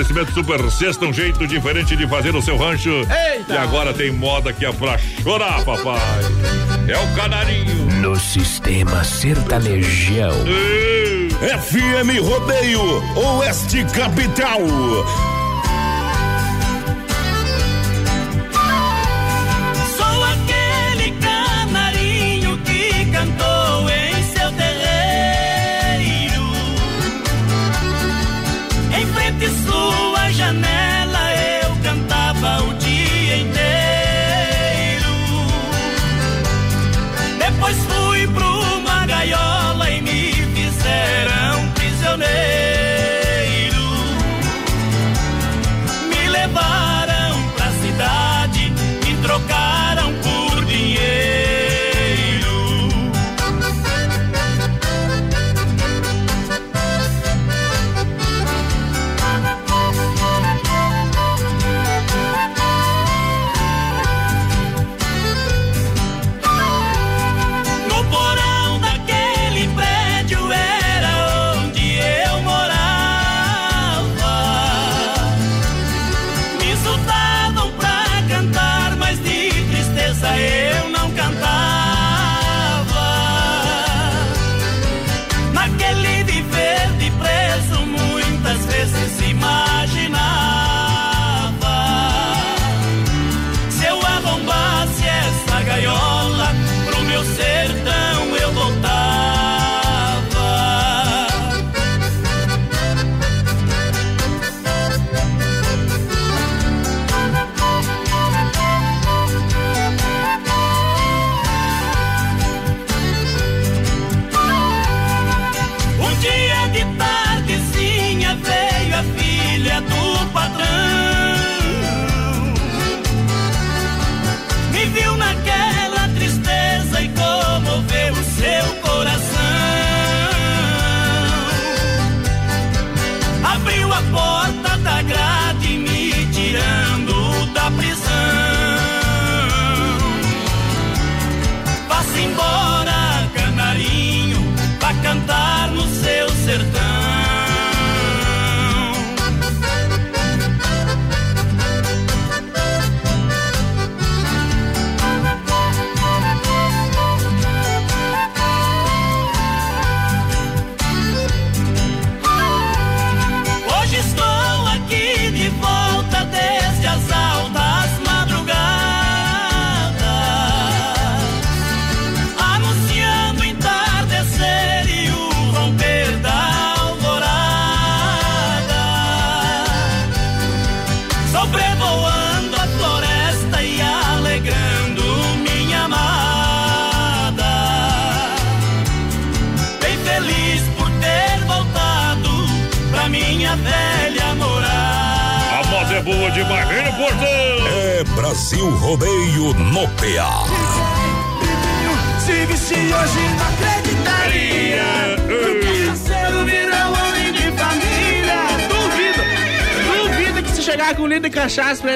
Oferecimento Super Sexta, um jeito diferente de fazer o seu rancho. Eita. E agora tem moda que é pra chorar, papai. É o canarinho. No sistema sertanejão. FM Rodeio, Oeste Capital.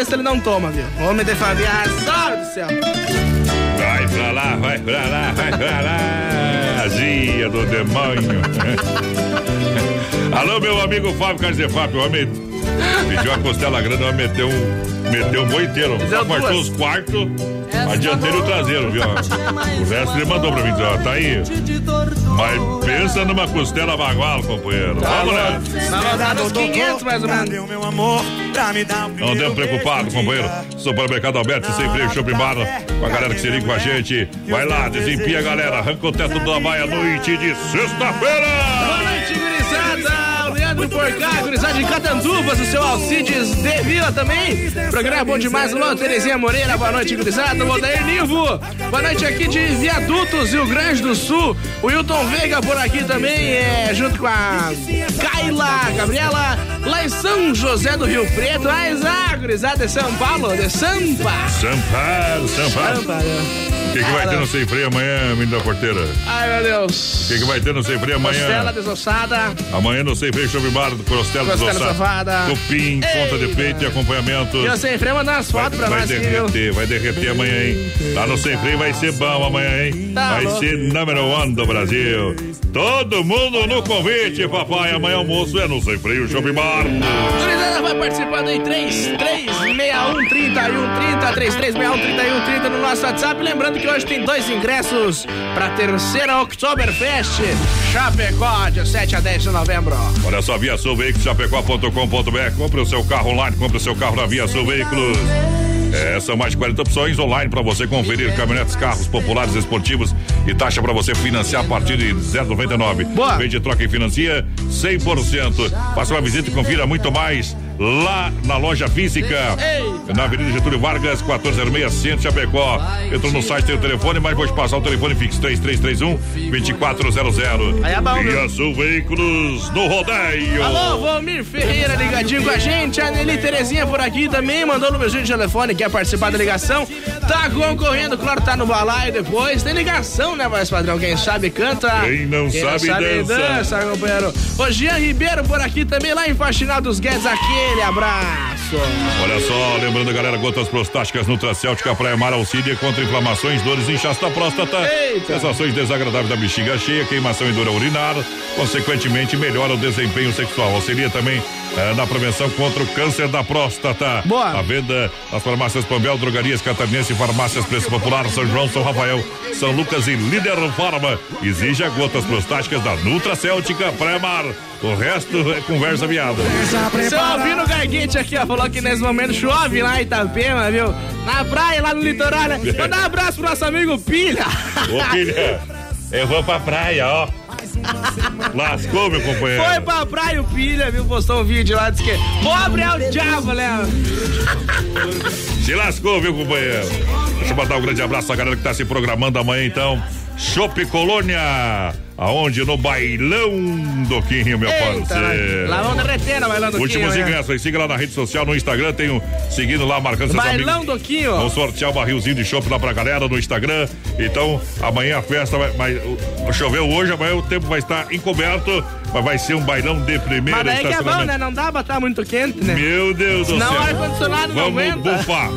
Esse ele não toma, viu? Homem de família, azar do céu. Vai pra lá, vai pra lá, vai pra lá. Azia do demônio. (laughs) Alô, meu amigo Fábio Carlos de Fábio, homem pediu a costela grande, vai meter um, meteu um boi inteiro. Só cortou os quartos, a dianteira e o traseiro, viu? O resto ele mandou pra mim, ó, tá aí. Mas pensa numa costela bagual, companheiro. Vamos lá. Na rodada uns 500 mais ou menos. Meu amor, pra me dar um Não andemos preocupado, companheiro. Supermercado Alberto, sem freio, shopping bar, com a galera que se liga com a gente. Vai lá, desempia a galera, arranca o teto da baia noite de sexta-feira. Boa noite, gurizada. O Leandro Porcá, gurizada de Catanduvas, o seu Alcides de Vila também. Programa bom demais. Alô, Terezinha Moreira, boa noite, gurizada. O Odair Nivo, boa noite aqui de Viadutos, Rio Grande do Sul. O Hilton Veiga por aqui também, é, junto com a Kaila, Gabriela, lá em São José do Rio Preto. Mas, ah, gurizada de São Paulo, de Sampa. Samparo, Samparo. Sampa, né? O que, que vai ter no Sem Freio amanhã, menino da porteira? Ai, meu Deus. O que, que vai ter no Sem Freio amanhã? Costela desossada. Amanhã no Sem Freio Shopping Bar, costela Costela desossada, cupim, ponta de peito e acompanhamento. E eu sem freio mandar umas Vai, fotos pra vai nós viu? derreter, vai derreter amanhã, hein? Lá no Sem Freio vai ser bom amanhã, hein? Tá vai louco. ser número one do Brasil. Todo mundo no convite, papai. Amanhã almoço é no Sem Freio Shopping Bar. Gurizada vai participando em 3361 3130 3361 3130 no nosso WhatsApp. Lembrando que hoje tem dois ingressos pra terceira Oktoberfest Chapecó, de 7 a 10 de novembro. Olha só, Via Sul Veículos, chapecó.com.br. Compre o seu carro online, compre o seu carro na Via Sul Veículos. É, são mais de 40 opções online para você conferir caminhonetes, carros populares, esportivos e taxa para você financiar a partir de 0,99. Boa. Vende, troca e financia 100%. Faça uma visita e confira muito mais lá na loja física. Na Avenida Getúlio Vargas, 1406, Centro Chapecó. Entrou no site, tem o telefone, mas vou te passar o telefone fixo 3331 2400. Aí é bom? Via Sul Veículos no rodeio. Alô, Valmir Ferreira ligadinho com a gente. A Nelly Terezinha por aqui também mandou no meu de telefone, quer participar da ligação. Tá concorrendo, claro, tá no balaio depois. Tem ligação, né, voz padrão? Quem sabe canta. Quem não sabe, dança. dança, companheiro. O Jean Ribeiro por aqui também, lá em Faxinal dos Guedes. Aquele abraço. Olha só, lembrando, galera, gotas prostáticas Nutracêutica Praia Mar auxilia contra inflamações, dores e inchaço da próstata. Eita. Sensações desagradáveis da bexiga cheia, queimação e dor ao urinar. Consequentemente, melhora o desempenho sexual. Auxilia também eh, na prevenção contra o câncer da próstata. Boa. A venda nas farmácias Pambel, Drogarias Catarinense, Farmácias Preço Popular, São João, São Rafael, São Lucas e Líder Farma. Exija gotas prostáticas da Nutracêutica Praia Mar. O resto é conversa viada. Seu Albino Garguete aqui, ó, falou que nesse momento chove lá em Itapema, viu? Na praia, lá no litoral, né? Mandar um abraço pro nosso amigo Pilha. Ô, filha, eu vou pra praia, ó. Lascou, meu companheiro. Foi pra praia o Pilha, viu? Postou um vídeo lá, disse que pobre é o diabo, né? Se lascou, viu, companheiro? Deixa eu mandar um grande abraço à galera que tá se programando amanhã, então. Chopp Colônia. Aonde? No bailão do Quinho, meu Eita, parceiro. lá vão derretendo, bailão do Últimos Quinho, né? ingressos aí, siga lá na rede social, no Instagram, tem um, seguindo lá, marcando seus Bailão amigos. do Quinho. Vamos sortear um barrilzinho de chopp lá pra galera no Instagram. Então, amanhã a festa vai. vai o- choveu hoje, amanhã o tempo vai estar encoberto, mas vai ser um bailão de primeira Mas daí que é bom, né? Não dá pra estar muito quente, né? Meu Deus do céu. o ar-condicionado não Vamos aguenta. bufar.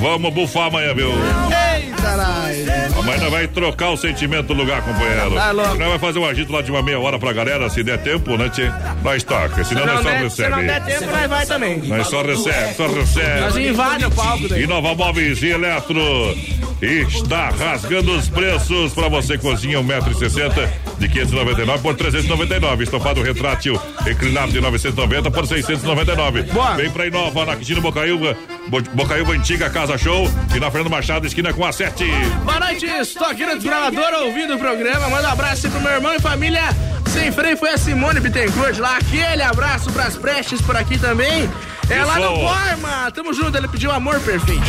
Vamos bufar amanhã, viu? Eita, nós. Amanhã vai trocar o sentimento do lugar, companheiro. Tá louco. Nós fazer um agito lá de uma meia hora pra galera, se der tempo, né, tchê? Nós toca, senão Se não, nós só der, se não recebe. der tempo, nós vai também. Nós só recebe, só Nós recebe. invade o palco daí. E Nova Móveis e Eletro está rasgando os preços para você cozinha 1,60m de 599 por 399. Estofado retrátil inclinado de 990 por 699. Boa. Vem pra Inova, na Quintino Bocaiúva, Bo- Bocaiúva Antiga Casa Show e na Fernando Machado, esquina com a 7. Boa noite, estou aqui no desbravador ouvindo o programa. Manda um abraço pro meu irmão e família. Sem freio foi a Simone Bittencourt lá. Aquele abraço pras prestes por aqui também. É lá no Isso. Borma. Tamo junto, ele pediu amor perfeito.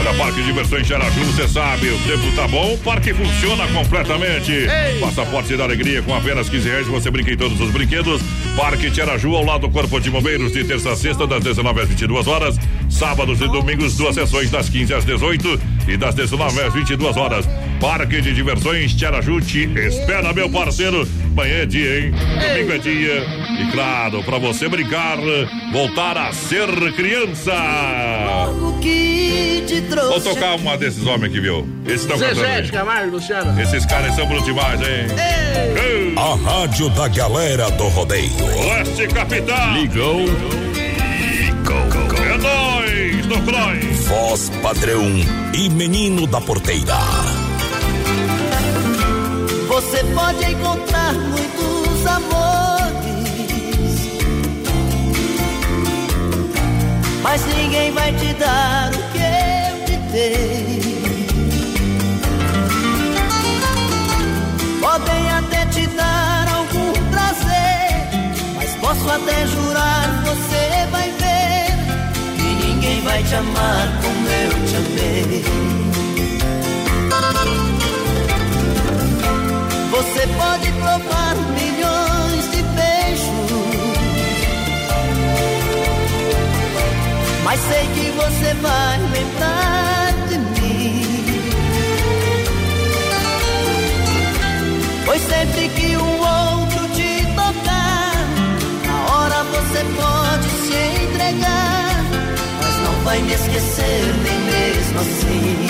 Olha, Parque de Diversões Xaraju, você sabe, o tempo tá bom, o parque funciona completamente. Ei. Passaporte da alegria com apenas 15 reais, você brinca em todos os brinquedos. Parque Tiaraju, ao lado do Corpo de Bombeiros, de terça a sexta, das 19 às 22 horas. Sábados e domingos, duas sessões, das 15 às 18 e das 19 às 22 horas. Parque de Diversões Tiaraju te espera, meu parceiro. Manhã é dia, hein? Domingo é dia. E claro, para você brincar, voltar a ser criança. Vou tocar uma desses homens aqui, viu? Esses estão cantando. Camargo, Luciano. Esses caras são brutos demais, hein? Ei. A rádio da galera do rodeio. Oeste Capital. Ligou. Nóis, do Croy. Voz padrão e menino da porteira. Você pode encontrar muitos amores, mas ninguém vai te dar o que eu te dei. Podem até te dar algum prazer, mas posso até jurar, você vai vai trăm mắt como eu te amei. Esquecer nem mesmo assim.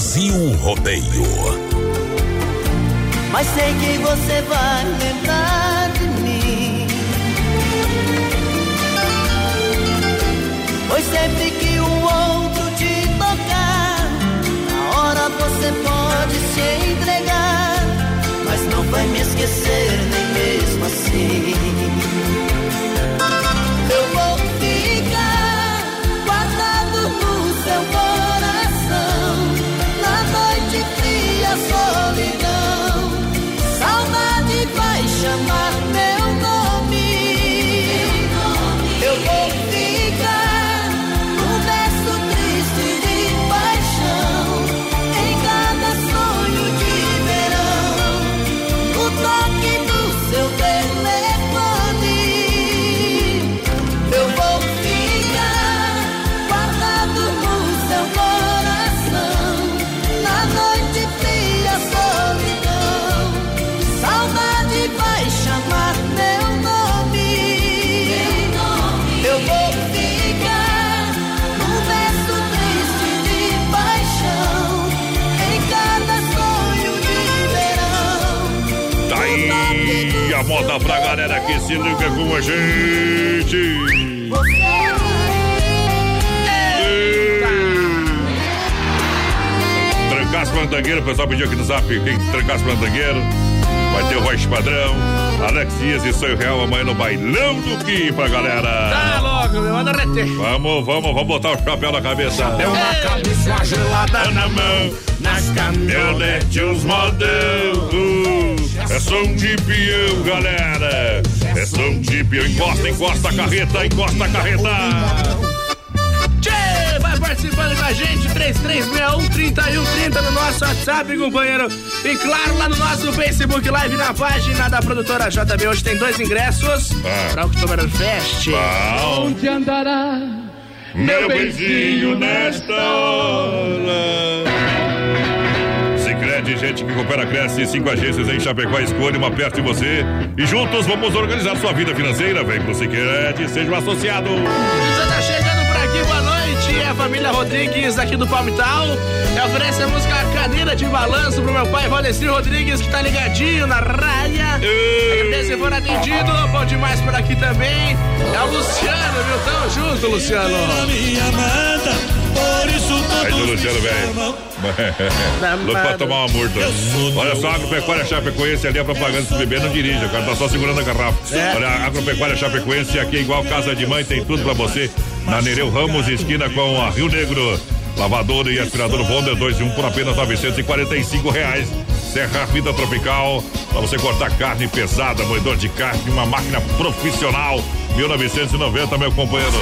Brasil Rodeio. mas sei que você vai lembrar de mim. Pois sempre que um outro te tocar, na hora você pode se entregar, mas não vai me esquecer nem mesmo assim. Se liga com a gente. Trancasse Plantangueiro, o pessoal pediu aqui no zap quem trancasse Plantangueiro. Vai ter o voz padrão, Alex Dias e Sonho Real amanhã no bailão do Kim pra galera. Tá louco, meu, reter. Vamos, vamos, vamos botar o chapéu na cabeça. Chapéu na cabeça, gelada na mão, na caminhonete os. Uh, é som de peão, galera. De peão. Encosta, encosta a carreta, encosta a carreta. Tchê, vai participando com a gente, 3361-3130 no nosso WhatsApp, companheiro. E claro, lá no nosso Facebook Live, na página da produtora JB, hoje tem dois ingressos Ah. para o Oktoberfest. Bom. Onde andará Meu benzinho nesta hora. Gente que coopera, cresce. Cinco agências em Chapecó, escolha uma perto de você. E juntos vamos organizar sua vida financeira. Vem pro Siquered, seja um associado. Você tá chegando por aqui, boa noite. É a família Rodrigues aqui do Palmital. Eu ofereço a música Cadeira de Balanço pro meu pai Valdecir Rodrigues, que tá ligadinho na raia. Agradeço for atendido. Bom demais por aqui também. É o Luciano, viu? Tamo junto, Luciano. Aí do Luciano, velho. Louco pra tomar uma multa. Olha só, a Agropecuária Chapecoense ali, a propaganda se beber não dirige, o cara tá só segurando a garrafa. É. Olha, a Agropecuária Chapecoense aqui é igual casa de mãe, tem tudo pra você. Na Nereu Ramos, esquina com a Rio Negro. Lavador e aspirador Wonder 2 e 1 por apenas 945 reais. Serra Vida Tropical, pra você cortar carne pesada, moedor de carne, uma máquina profissional. 1990, meu companheiro.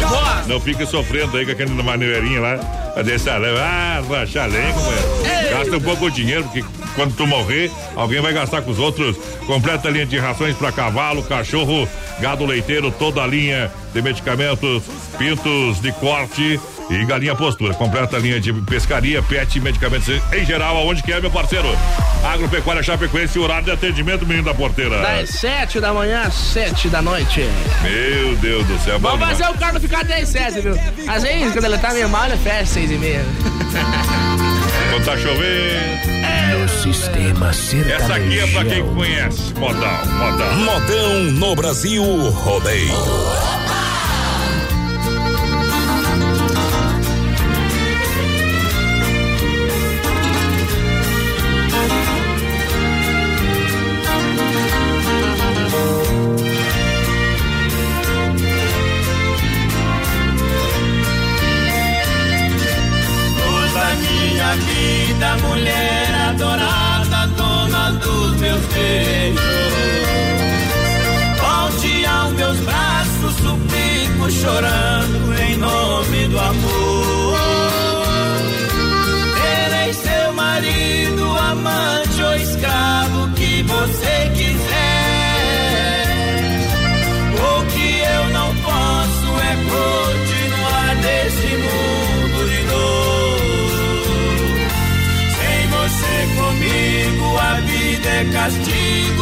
Não fique sofrendo aí com aquele maneirinho lá. Desse ah, rachar lenha, companheiro. Gasta um pouco de dinheiro, porque quando tu morrer, alguém vai gastar com os outros. Completa a linha de rações para cavalo, cachorro, gado leiteiro, toda a linha de medicamentos, pintos de corte e galinha postura. Completa a linha de pescaria, pet e medicamentos em geral, aonde que é, meu parceiro? Agropecuária Chapecoense, horário de atendimento, menino da porteira. Das sete da manhã às sete da noite. Meu Deus do céu. Vamos fazer o carro ficar até às sete, viu? Às vezes, quando ele tá meio mal, ele fecha seis e meia. Quando tá chovendo. No sistema sertanejo. Essa aqui é pra quem conhece. Modão, modão. Modão no Brasil Rodeio.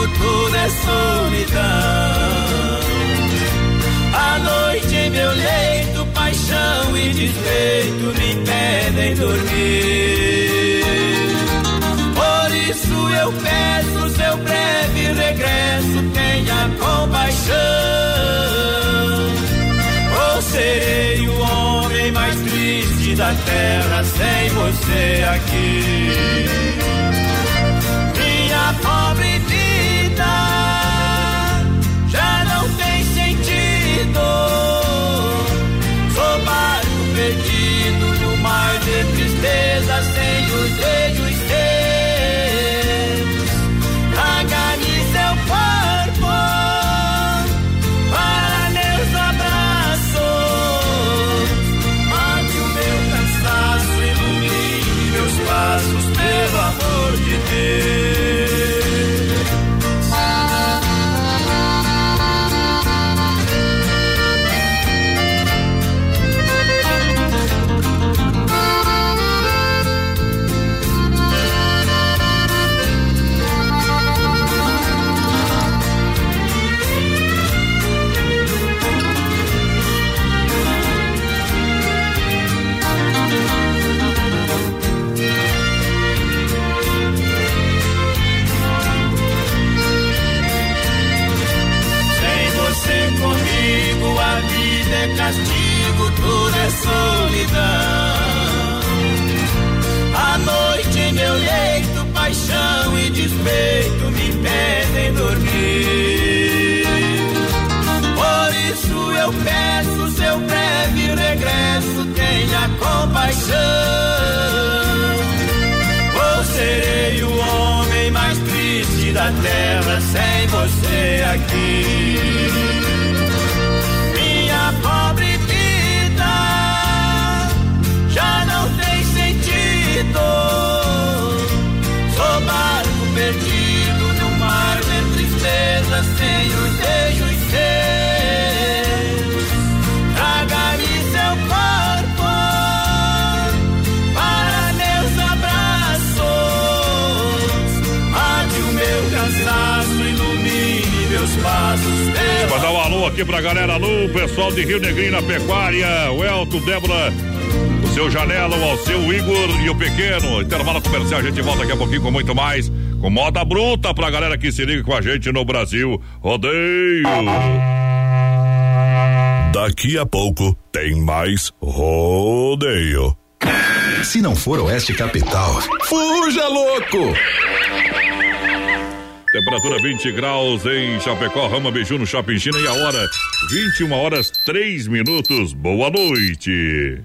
Tudo é solidão. À noite em meu leito, paixão e despeito me impedem dormir. Por isso eu peço seu breve regresso, tenha compaixão. Ou serei o homem mais triste da terra sem você aqui. Gente volta daqui a pouquinho com muito mais. Com moda bruta pra galera que se liga com a gente no Brasil. Rodeio! Daqui a pouco tem mais rodeio. Se não for Oeste Capital, fuja louco! Temperatura 20 graus em Chapecó, Rama Beiju no Shopping China e a hora 21 horas 3 minutos. Boa noite.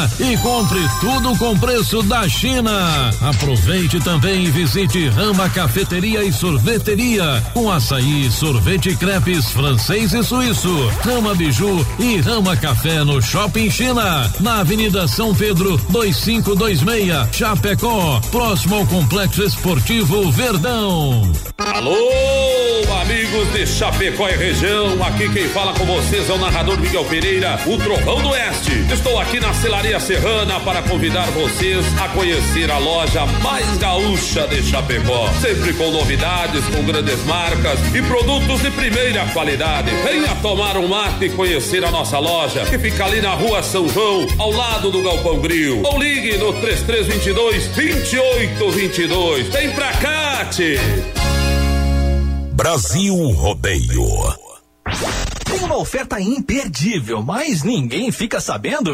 e compre tudo com preço da China. Aproveite também e visite Rama Cafeteria e Sorveteria com açaí, sorvete crepes francês e suíço, Rama Biju e Rama Café no Shopping China, na Avenida São Pedro 2526, Chapecó, próximo ao Complexo Esportivo Verdão. Alô, amigos de Chapecó e região, aqui quem fala com vocês é o narrador Miguel Pereira, o Trovão do Oeste. Estou aqui na Celaria Serrana para convidar vocês a conhecer a loja mais gaúcha de Chapecó. Sempre com novidades, com grandes marcas e produtos de primeira qualidade. Venha tomar um mate e conhecer a nossa loja, que fica ali na rua São João, ao lado do Galpão Grill. Ou ligue no 3322 2822. Vem pra cá, tchê. Brasil Rodeio. Tem uma oferta imperdível, mas ninguém fica sabendo?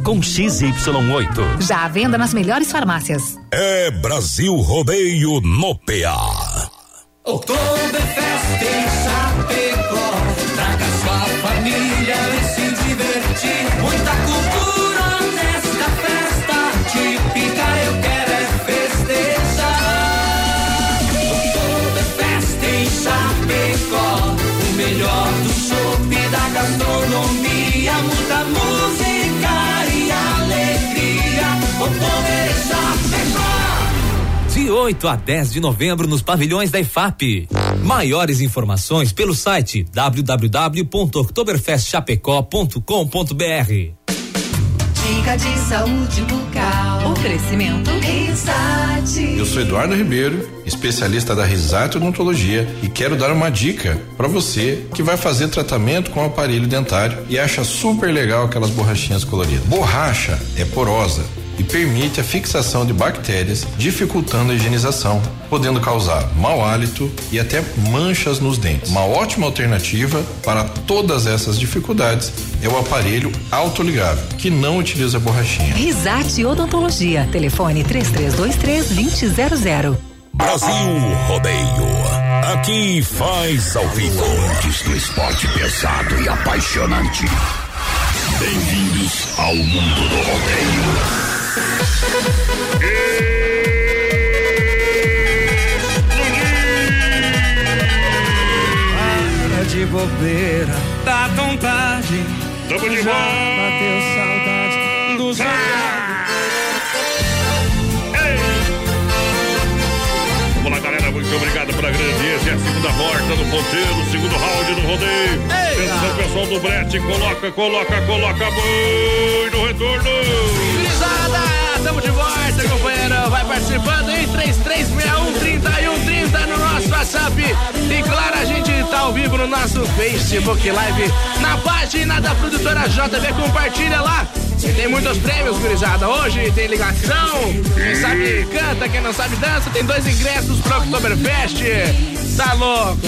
com XY8. Já à venda nas melhores farmácias. É Brasil Rodeio no PA. Oktoberfest em 8 a 10 de novembro nos pavilhões da IFAP. Maiores informações pelo site www.oktoberfestchapecó.com.br. Dica de saúde bucal. Oferecimento Risate. Eu sou Eduardo Ribeiro, especialista da Risato Odontologia e quero dar uma dica para você que vai fazer tratamento com aparelho dentário e acha super legal aquelas borrachinhas coloridas. Borracha é porosa e permite a fixação de bactérias, dificultando a higienização, podendo causar mau hálito e até manchas nos dentes. Uma ótima alternativa para todas essas dificuldades é o aparelho autoligável, que não utiliza borrachinha. Risate Odontologia. Telefone 3323 2000. Brasil Rodeio. Aqui faz ao vivo. Antes do esporte pesado e apaixonante. Bem-vindos ao mundo do rodeio. Para de bobeira, dá vontade. Tamo de volta. Bateu saudade dos Vamos muito obrigado pela grande audiência. É a segunda porta do ponteiro, segundo round do rodeio. Atenção, pessoal do Brete. Coloca, coloca, coloca. Boi no retorno. Gurizada, estamos de volta, companheiro. Vai participando aí, 3361 3130 no nosso WhatsApp. E claro, a gente tá ao vivo no nosso Facebook Live, na página da produtora JB. Compartilha lá. E tem muitos prêmios, gurizada. Hoje tem ligação. Quem sabe canta, quem não sabe dança. Tem dois ingressos pro Oktoberfest. Tá louco?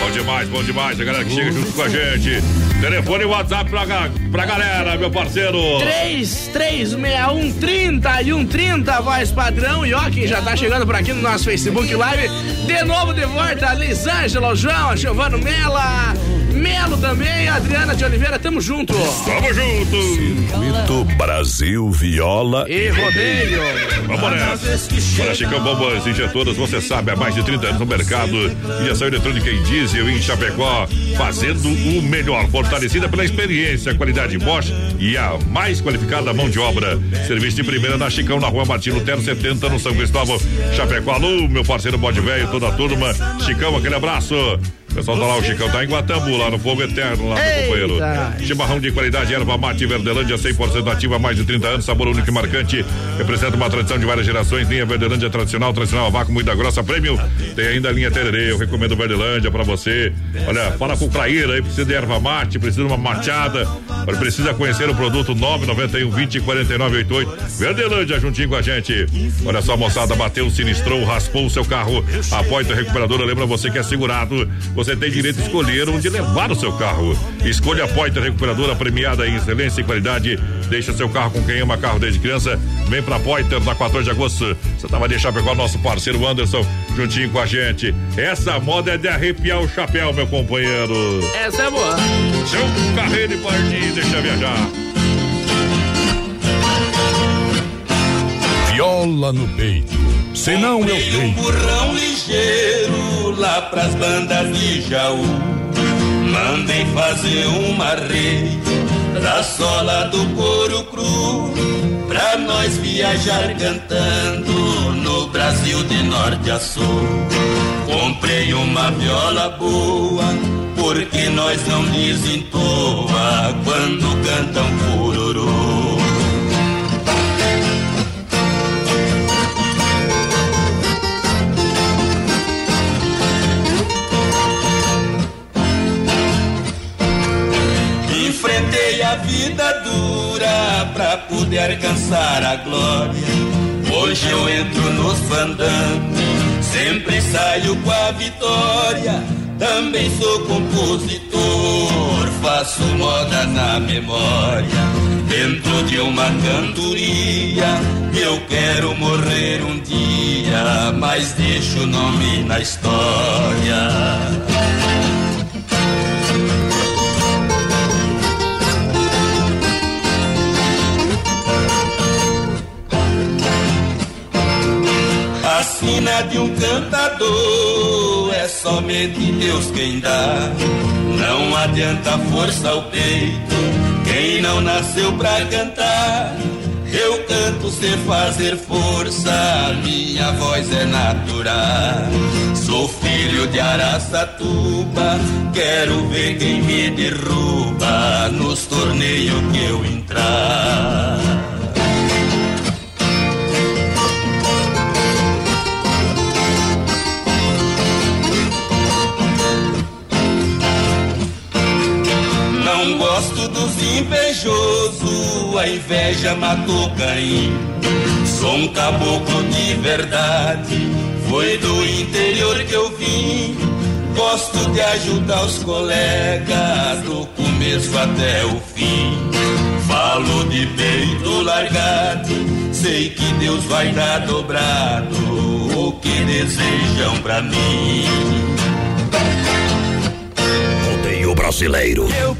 Bom demais, bom demais. A galera que chega junto com a gente. Telefone e WhatsApp pra, pra galera, meu parceiro. 3361 30 e 130, voz padrão. E ó, quem já tá chegando por aqui no nosso Facebook Live. De novo de volta, Lisângela, João, a Giovana Mela, Melo também, Adriana de Oliveira, tamo junto. Tamo junto. Circuito Brasil Viola E rodeio. Vamos nessa. Para Chicão Bombas Injetoras, você sabe, há mais de 30 anos no mercado. Injeção eletrônica em diesel em Chapecó, fazendo o melhor. Fortalecida pela experiência, qualidade Bosch e a mais qualificada mão de obra. Serviço de primeira na Chicão, na rua Martino Lutero 70, no São Cristóvão, Chapecó. Alô, meu parceiro Bode Velho, toda a turma. Chicão, aquele abraço. O pessoal tá lá, o Chicão tá em Guatambu, lá no Fogo Eterno, lá no companheiro. Chimarrão de qualidade, erva mate Verdelândia, 100% ativa mais de 30 anos, sabor único e marcante. Representa uma tradição de várias gerações. Linha Verdelândia tradicional, tradicional vácuo, muita grossa, prêmio. Tem ainda a linha Tererê, eu recomendo Verdelândia pra você. Olha, fala com o Claíra aí, precisa de erva mate, precisa de uma machada. Precisa conhecer o produto 991 20 49 88. Verdelândia juntinho com a gente. Olha só, moçada, bateu, sinistrou, raspou o seu carro. A Recuperadora lembra você que é segurado. Você tem direito de escolher onde levar o seu carro. Escolha a Poitra Recuperadora premiada em excelência e qualidade. Deixa seu carro com quem ama carro desde criança. Vem pra Poitra na 14 de agosto. Você tava deixar pegar o nosso parceiro Anderson juntinho com a gente. Essa moda é de arrepiar o chapéu, meu companheiro. Essa é boa. Seu carreiro e partir, deixa viajar. Viola no peito. Senão eu Comprei um burrão ligeiro lá pras bandas de Jaú. Mandei fazer uma rede da sola do couro cru. Pra nós viajar cantando no Brasil de norte a sul. Comprei uma viola boa, porque nós não desentoa quando cantam cururu. Enfrentei a vida dura pra poder alcançar a glória. Hoje eu entro nos fandangos, sempre saio com a vitória. Também sou compositor, faço moda na memória. Dentro de uma cantoria, eu quero morrer um dia, mas deixo o nome na história. Sina de um cantador é somente Deus quem dá. Não adianta força ao peito, quem não nasceu pra cantar. Eu canto sem fazer força, minha voz é natural. Sou filho de Araçatuba, quero ver quem me derruba nos torneios que eu entrar. Dos invejosos, a inveja matou Caim. Sou um caboclo de verdade, foi do interior que eu vim. Gosto de ajudar os colegas do começo até o fim. Falo de peito largado, sei que Deus vai dar dobrado o que desejam pra mim. Rodeio brasileiro. Eu.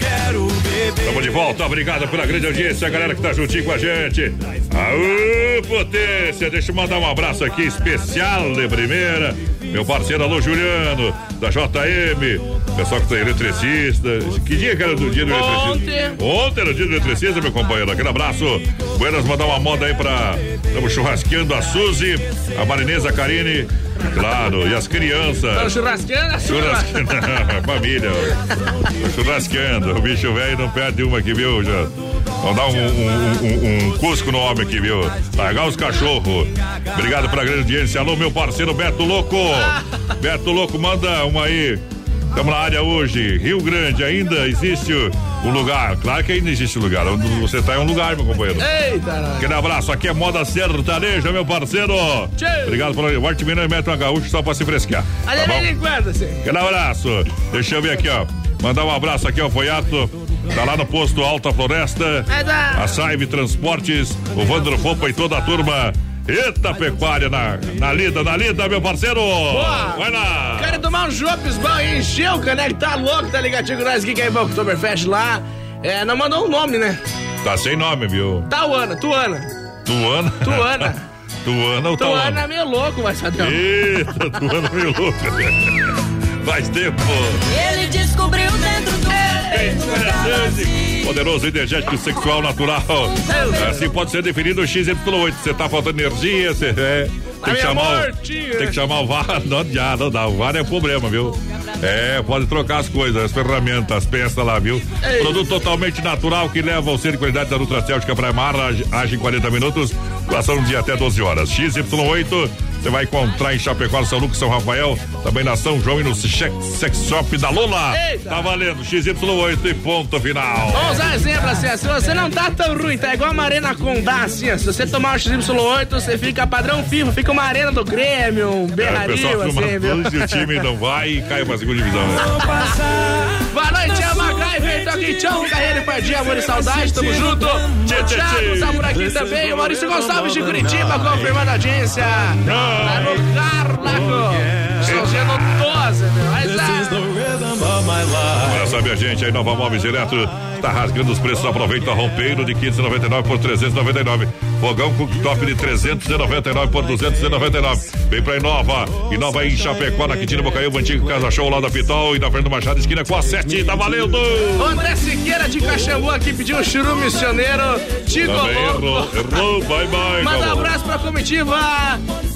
Estamos de volta, obrigado pela grande audiência, a galera que tá juntinho com a gente. Aô, potência, deixa eu mandar um abraço aqui especial de primeira. Meu parceiro Alô Juliano, da JM. Pessoal que tá eletricista. Que dia que era do dia do eletricista? Ontem. Ontem era o dia do eletricista, meu companheiro. Aquele abraço. Buenas, mandar uma moda aí pra. Estamos churrasqueando a Suzy, a Marinesa, a Karine. Claro, e as crianças. Estamos churrasqueando a Churrasqueando, (laughs) família. Churrasqueando. O bicho velho não perde uma aqui, viu? Já. Vamos dar um, um, um, um cusco no homem aqui, viu? Largar os cachorros. Obrigado pela grande audiência. Alô, meu parceiro Beto Louco. (laughs) Beto Louco, manda uma aí. Estamos na área hoje. Rio Grande, ainda existe um lugar. Claro que ainda existe lugar. Onde você está é um lugar, meu companheiro. Eita. Aquele abraço, aqui é moda sertaneja, meu parceiro. Obrigado por O Arte Mineiro mete uma gaúcha só pra se frescar. Olha Tá bom? ele enquanto, sim. Aquele abraço. Deixa eu ver aqui, ó. Mandar um abraço aqui ao Foiato. Tá lá no posto Alta Floresta. É A Saive Transportes, o Vandro Popa e toda a turma. Eita pecuária na, na lida, na lida, meu parceiro. Boa. Vai lá. Quero tomar um chopes bom e encher o caneco, tá louco, tá ligadinho com nós aqui que é o Oktoberfest lá. É, não mandou um nome, né? Tá sem nome, viu? Tauana, Tuana. Tuana. Tuana. (laughs) Tuana ou Tuana Tauana? é meio louco, mas Fabião. Eita, Tuana meio louco. (laughs) Faz tempo. Ele descobriu dentro do peito. Poderoso energético sexual natural. Assim pode ser definido o XY8. Você tá faltando energia, você é. Tem que, minha chamar, o- tem que chamar o VAR. (laughs) Não, já, não dá. O VAR é problema, viu? É, pode trocar as coisas, as ferramentas, as peças lá, viu? Produto totalmente natural que leva ao ser de qualidade da Nutracêutica Praia Mar, age, age em 40 minutos, duração de até 12 horas. XY8, você vai encontrar em Chapecó, São Lucas, São Rafael, também na São João e no Sex Shop da Lola. Eita. Tá valendo, XY8 e ponto final. Vamos usar exemplo assim, se você não tá tão ruim, tá igual uma arena Condá, assim, se você tomar o XY8, você fica padrão FIFA, fica uma arena do Grêmio, um É, o berrario, assim, viu? o time não vai e cai pra segunda divisão. Né? Boa noite, é MacGyver, tô aqui, tchau, Carreira e Pardinha, amor e saudade, tamo junto. O Thiago tá por aqui também, o Maurício Gonçalves de Curitiba, confirmando a audiência. Tá no carro no 12, meu, mas tá. Olha só, minha gente, aí Nova Móveis Eletro tá rasgando os preços. Aproveita rompeiro de 599 por 399. Fogão cooktop de 399 por 299. Vem pra Inova. Inova em Chapecó, na Quintino Bocaiúva, antigo Casa Show lá da Pitol e na Fernando Machado, esquina com a 7. Tá valendo! André Siqueira de Caxambu aqui pediu um churu missioneiro. Também errou, errou, bye bye. Manda um abraço pra comitiva.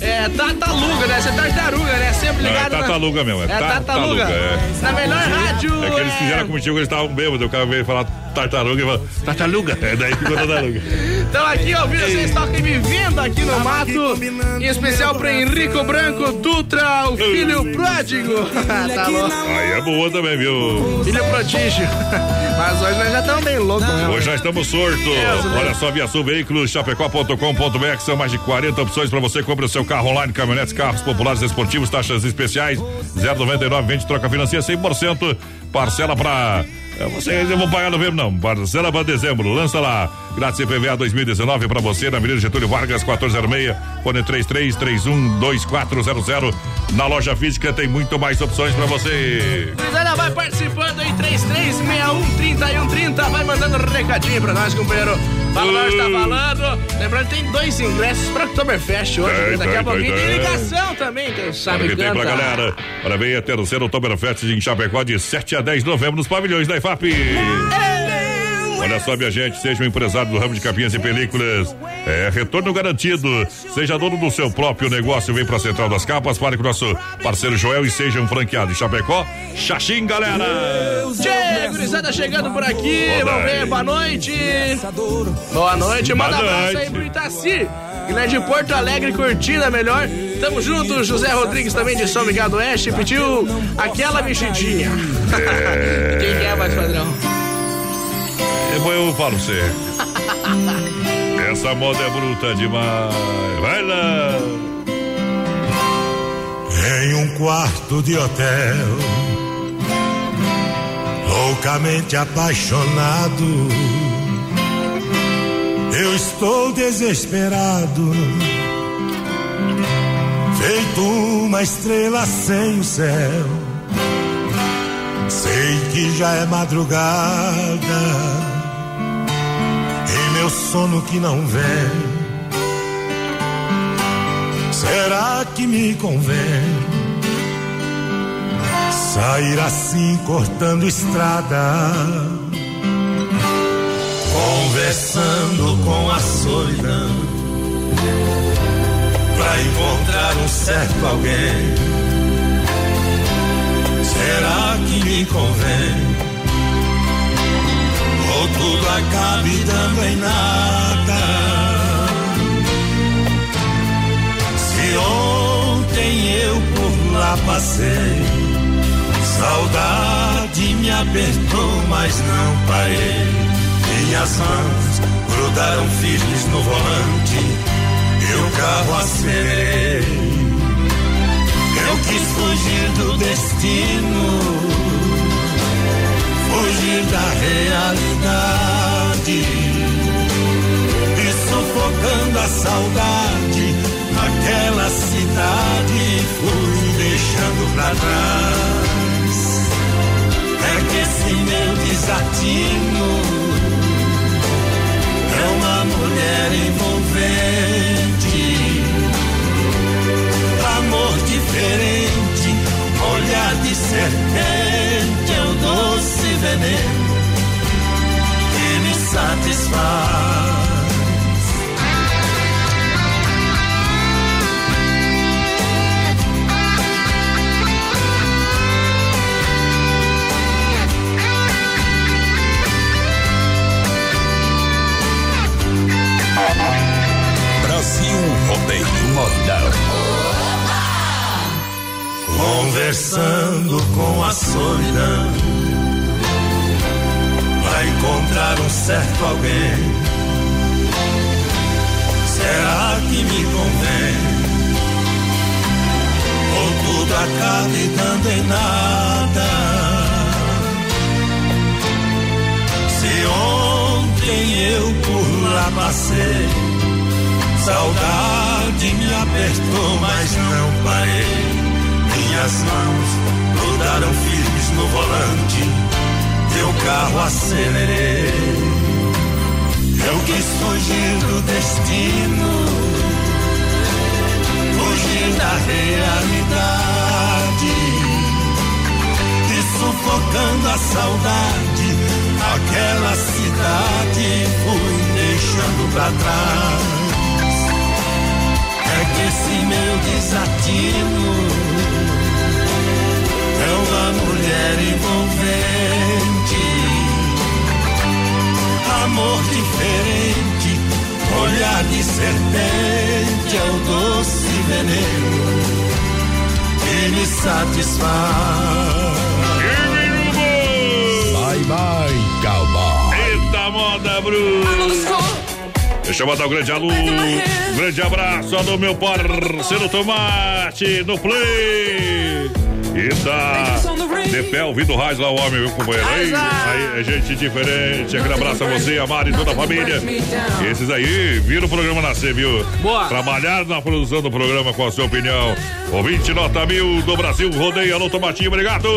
É Tataluga, né? Você é tartaruga, né? Sempre Não, é ligado. na- Tartaluga mesmo, é É Tartaluga, Tataluga. é. Na melhor rádio. É que eles fizeram a comitiva, eles estavam bêbados. O cara veio falar tartaruga e falou, tartaruga. É daí que ficou tartaruga. (laughs) Então aqui, ouvindo vocês estão vivendo aqui no mato. Em especial pro Henrico Branco Dutra, o filho pródigo. (laughs) tá louco. Aí é boa também, viu? Filho prodígio. (laughs) Mas hoje nós já estamos bem loucos, né? Hoje nós estamos sorto. Olha só, Via Sul Veículos, chapecó.com.br, são mais de 40 opções para você. Compre o seu carro online, caminhonetes, carros populares, esportivos, taxas especiais, 0,99, vende, troca financia 100%, parcela para vocês não vão pagar novembro, não. Parcela para dezembro. Lança lá. Grátis CPVA 2019 para você na Avenida Getúlio Vargas, 1406. Fone 33312400. Na loja física tem muito mais opções para você. Gurizada vai participando aí, 33613130. Vai mandando recadinho pra nós, companheiro. Fala nós tá falando. Lembrando que tem dois ingressos pra Oktoberfest hoje. Tem? Daqui a tem, pouquinho tem, tem ligação também, quem sabe que tem pra galera. Parabéns, a terceira Oktoberfest em Chapecó de 7 a 10 de novembro nos pavilhões da IFAP. Olha só, minha gente, seja um empresário do ramo de capinhas e películas. É retorno garantido. Seja dono do seu próprio negócio. Vem pra Central das Capas, fale com o nosso parceiro Joel e seja um franqueado em Chapecó. Xaxim, galera! Tchê, gurizada chegando por aqui. Boa Vamos ver, noite. boa noite. Boa noite, manda Boa abraço noite. aí pro Itaci. Que não é de Porto Alegre, curtida melhor. Tamo junto, José Rodrigues também de São Miguel do Oeste. Pediu aquela mexidinha. É. (laughs) Quem quer mais, padrão? Depois eu falo pra você. Essa moda é bruta demais. Vai lá! Em um quarto de hotel, loucamente apaixonado, eu estou desesperado, feito uma estrela sem o céu. Sei que já é madrugada, meu sono que não vem. Será que me convém Sair assim cortando estrada, conversando com a solidão, pra encontrar um certo alguém. Será que me convém? Tudo acabe dando em nada? Se ontem eu por lá passei Saudade me apertou, mas não parei. Minhas mãos grudaram firmes no volante e o carro acelerei. Eu quis fugir do destino, fugir da realidade. E sufocando a saudade, naquela cidade fui deixando pra trás. É que esse meu desatino é uma mulher envolvente, amor diferente, olhar de doce veneno que me satisfaz. Brasil Rodeio Modão. Conversando com a solidão, encontrar um certo alguém. Será que me convém? Ou tudo acabe dando em nada? Se ontem eu por lá passei Saudade me apertou, mas não parei. Minhas mãos grudaram firmes no volante. Teu carro acelerei. Eu quis fugir do destino, fugir da realidade. E sufocando a saudade, aquela cidade fui deixando pra trás é que esse meu desatino mulher envolvente, amor diferente, olhar de serpente é o doce veneno que me satisfaz. Bye bye, cowboy. Eita moda, Bruno. Deixa eu mandar um grande alô, um grande abraço ao meu parceiro Tomate no Play. E tá de pé ouvindo o rádio lá, o homem, viu, companheiro? Aí, aí é gente diferente. Aquele abraço a você, a Mari e toda a família. Esses aí viram o programa nascer, viu? Boa. Trabalharam na produção do programa com a sua opinião. Ouvinte nota mil do Brasil, rodeia no Tomatinho, obrigado.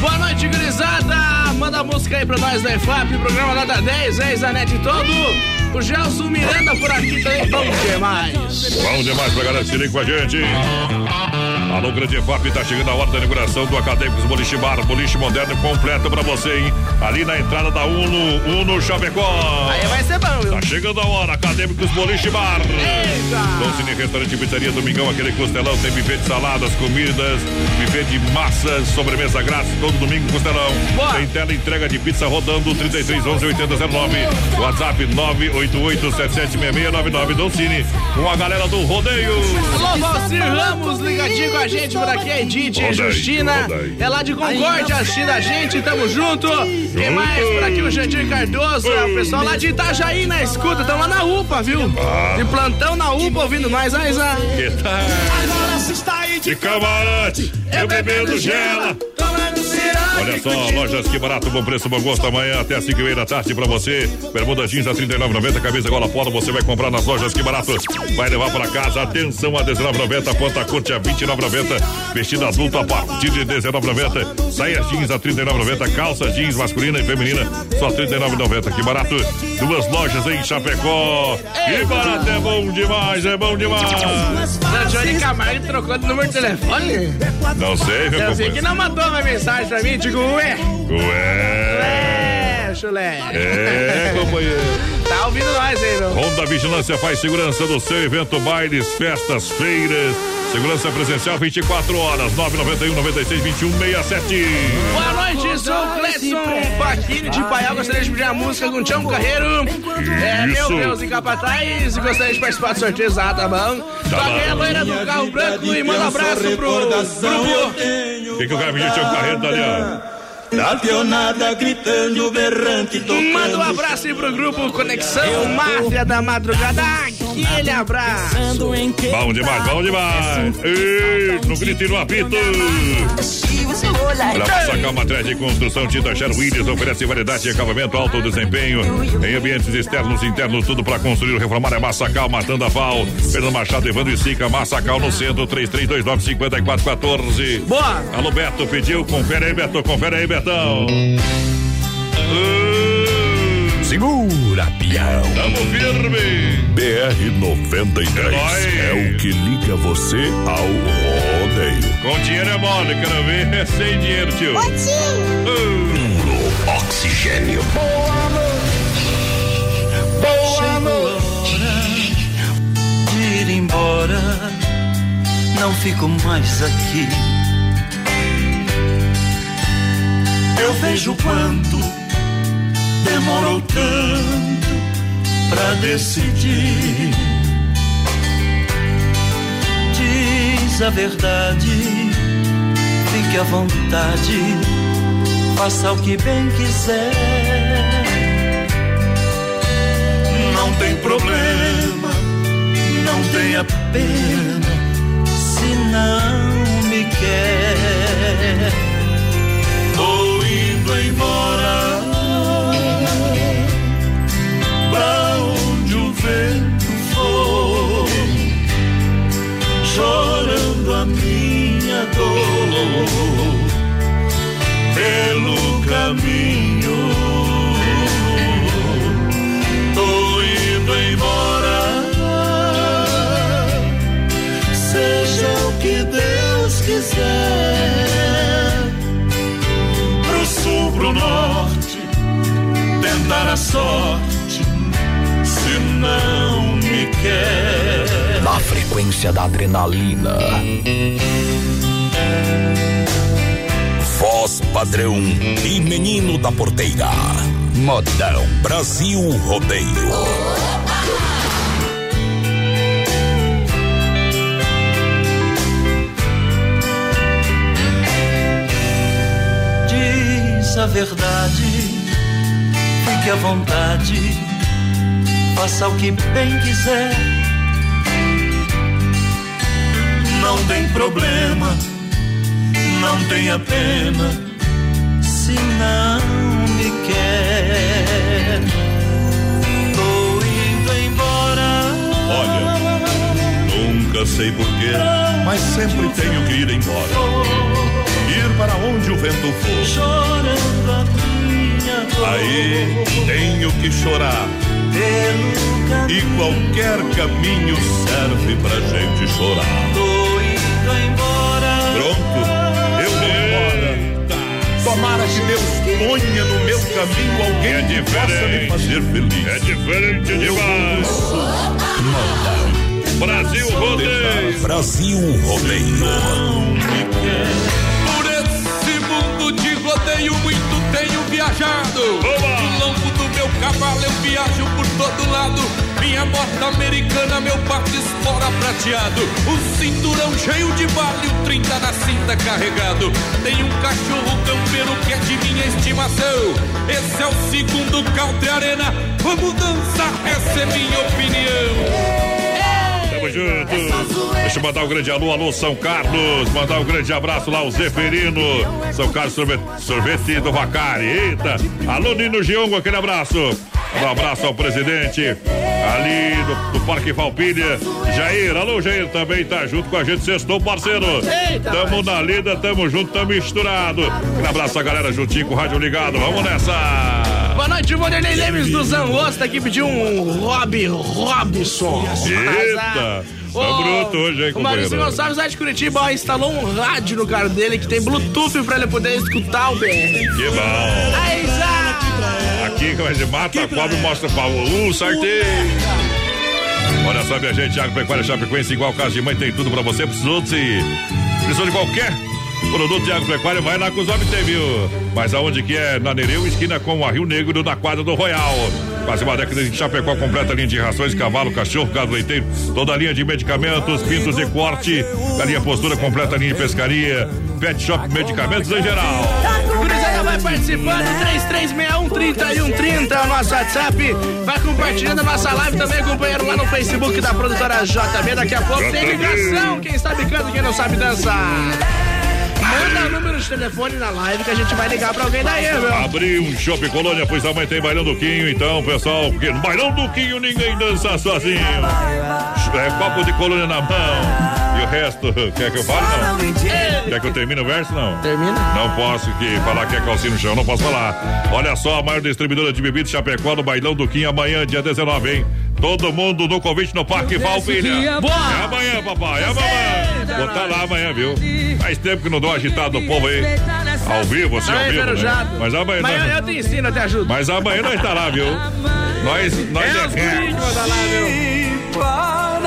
Boa noite, gurizada. Manda a música aí pra nós da EFAP, programa nota 10, é Zanete todo. O Gelson Miranda por aqui também, bom demais. Bom demais pra galera que com a gente. Alô, Grande EFAP, tá chegando a hora da inauguração do Acadêmicos Boliche Bar, boliche moderno completo pra você, hein? Ali na entrada da Uno, Uno Chapecó. Aí vai ser bom, viu? Tá chegando a hora, Acadêmicos Boliche Bar. Eita! Cine Restaurante Pizzaria Domingão, aquele costelão, tem buffet de saladas, comidas, buffet de massas, sobremesa grátis, todo domingo costelão. Boa. Tem tela entrega de pizza rodando 33 11 8009. WhatsApp 988776699 Dolcine, com a galera do rodeio. Alô, Valcir Ramos, ligadinho a gente por aqui, a Edith aí, Justina. É lá de Concórdia assistindo a gente, tamo junto. Quem mais por aqui? O Jandir Cardoso, é o pessoal lá de Itajaí na escuta, tamo lá na UPA, viu? De plantão na UPA ouvindo nós, aí. Que tal? Agora se está aí De camarote, eu bebendo gela. Olha só, lojas que barato, bom preço, bom gosto. Amanhã até as 5 e meia da tarde pra você. Bermuda jeans a 39,90. Camisa gola polo, você vai comprar nas lojas que barato. Vai levar pra casa. Atenção a 19,90. Ponta curte a 29,90. Vestido adulto a partir de 19,90. Saia jeans a 39,90. Calça jeans masculina e feminina só 39,90. Que barato. Duas lojas em Chapecó. Que barato é bom demais, é bom demais. A Johnny Camargo trocou de número de telefone? Não sei, meu Eu sei que não mandou uma mensagem pra mim, digo, ué. Ué. É, chulé. É, companheiro. Tá ouvindo nós aí, meu. Ronda Vigilância faz segurança do seu evento, bailes, festas, feiras. Segurança presencial 24 horas, 991 96 21 67. Boa noite, sou o Cleiton Paquini de Paial. Gostaria de pedir a música com Tião Carreiro. É, meu. Deus, em Capataz. Gostaria de participar do sorteio, ah, tá bom? Toquei a loira do carro branco e manda um abraço pro grupo. O que, que o cara pediu? Um carreiro tá ali, ó. Da pionada gritando, berrante, tocando. Manda um abraço aí pro grupo Conexão Máfia da Madrugada. Aquele abraço. Bom demais, bom demais. Ei, no grito e no apito. Olha, Massacal Materiais de Construção, Tinta Sher Williams oferece variedade de acabamento, alto desempenho em ambientes externos e internos, tudo para construir ou reformar. É Massacal, matando a pau. Fernando Machado, Evandro e Sica, Massacal no centro, 3329-5414. Boa! Alô, Beto, pediu, confere aí, Beto, confere aí, Betão. Segura, peão. Tamo firme. BR-93 é o que liga você ao rodeio. Com dinheiro é mole, quero ver é (laughs) sem dinheiro, tio. Puro oxigênio. Boa noite. Boa noite. De ir embora, não fico mais aqui. Eu vejo quanto demorou tanto pra decidir. Diz a verdade, fique à vontade, faça o que bem quiser. Não tem problema, não tenha pena, se não me quer. Chorando a minha dor pelo caminho. Tô indo embora, seja o que Deus quiser. Pro sul, pro norte, tentar a sorte, se não me quer. Frequência da adrenalina. Voz padrão e menino da porteira. Modão Brasil Rodeio. Diz a verdade, fique à vontade, faça o que bem quiser. Não tem problema, não tenha pena, se não me quer. Tô indo embora. Olha, nunca sei porquê, mas sempre tenho que ir embora. Ir para onde o vento for. Chorando a minha dor. Aí tenho que chorar. E qualquer caminho serve pra gente chorar. Tô indo embora. Pronto, eu vou embora. Tomara que Deus ponha no meu caminho alguém É que possa me fazer feliz. É diferente demais. Brasil Rodeio. Brasil Rodeio. Por esse mundo de rodeio muito tenho viajado. Meu cavalo eu viajo por todo lado. Minha moto americana, meu pato espora prateado. O cinturão cheio de vale, o 30 na cinta carregado. Tem um cachorro campeiro que é de minha estimação. Esse é o segundo Country Arena. Vamos dançar, essa é minha opinião. Tamo junto. Deixa eu mandar um grande alô, alô São Carlos. Mandar um grande abraço lá, o Zeferino. São Carlos Sorvete, sorvete do Vacari. Eita. Alô, Nino Giongo, aquele abraço. Um abraço ao presidente ali do, do Parque Falpilha. Jair, alô Jair, também tá junto com a gente, sextou parceiro. Tamo na lida, tamo junto, tamo misturado. Um abraço a galera juntinho com o rádio ligado, vamos nessa. Boa noite, Vanderlei Lemes do Zangosta que pediu um Rob Robson. Eita! Tá bruto hoje, hein? O Maurício Gonçalves lá de Curitiba ó, instalou um rádio no carro dele que tem Bluetooth pra ele poder escutar o BR. Que bom! Aí já! Aqui, que a gente mata, cobre mostra pau. Uh, sorteio! Olha só, minha gente, Agropecuária Chapecoense, igual casa de mãe, tem tudo pra você. Precisou se precisou de qualquer Produto de agropecuária vai lá com os homens tem, viu? Mas aonde que é? Na Nereu, esquina com a Rio Negro, na quadra do Royal. Quase uma década de Chapecó, completa linha de rações, cavalo, cachorro, gado leiteiro, toda a linha de medicamentos, pintos e corte, galinha postura, completa linha de pescaria, pet shop, medicamentos em geral. Gurizada vai participando, 3361-3130 é o nosso WhatsApp. Vai compartilhando a nossa live também, companheiro, lá no Facebook da produtora JB. Daqui a pouco tem ligação. Quem sabe canta, quem não sabe dançar. Manda o número de telefone na live que a gente vai ligar pra alguém daí, meu. Abri um shopping colônia, pois amanhã tem bailão do Quinho, então, pessoal, porque no bailão do Quinho ninguém dança sozinho. É copo de colônia na mão. O resto, quer que eu fale? Não. Quer que eu termine o verso? Não. Termina? Não posso que falar que é calcinha no chão, não posso falar. Olha só, a maior distribuidora de bebidas Chapecó no bailão do Quinho amanhã, dia 19, hein? Todo mundo no convite no Parque Valpilha. Boa! É amanhã, papai, é amanhã. Vou estar tá lá amanhã, viu? Faz tempo que não dou agitado no povo aí. Ao vivo, assim, ao vivo. Né? Mas amanhã. Mas nós... eu te ensino, eu te ajudo. Mas amanhã nós tá lá, viu? Nós, nós é derrete.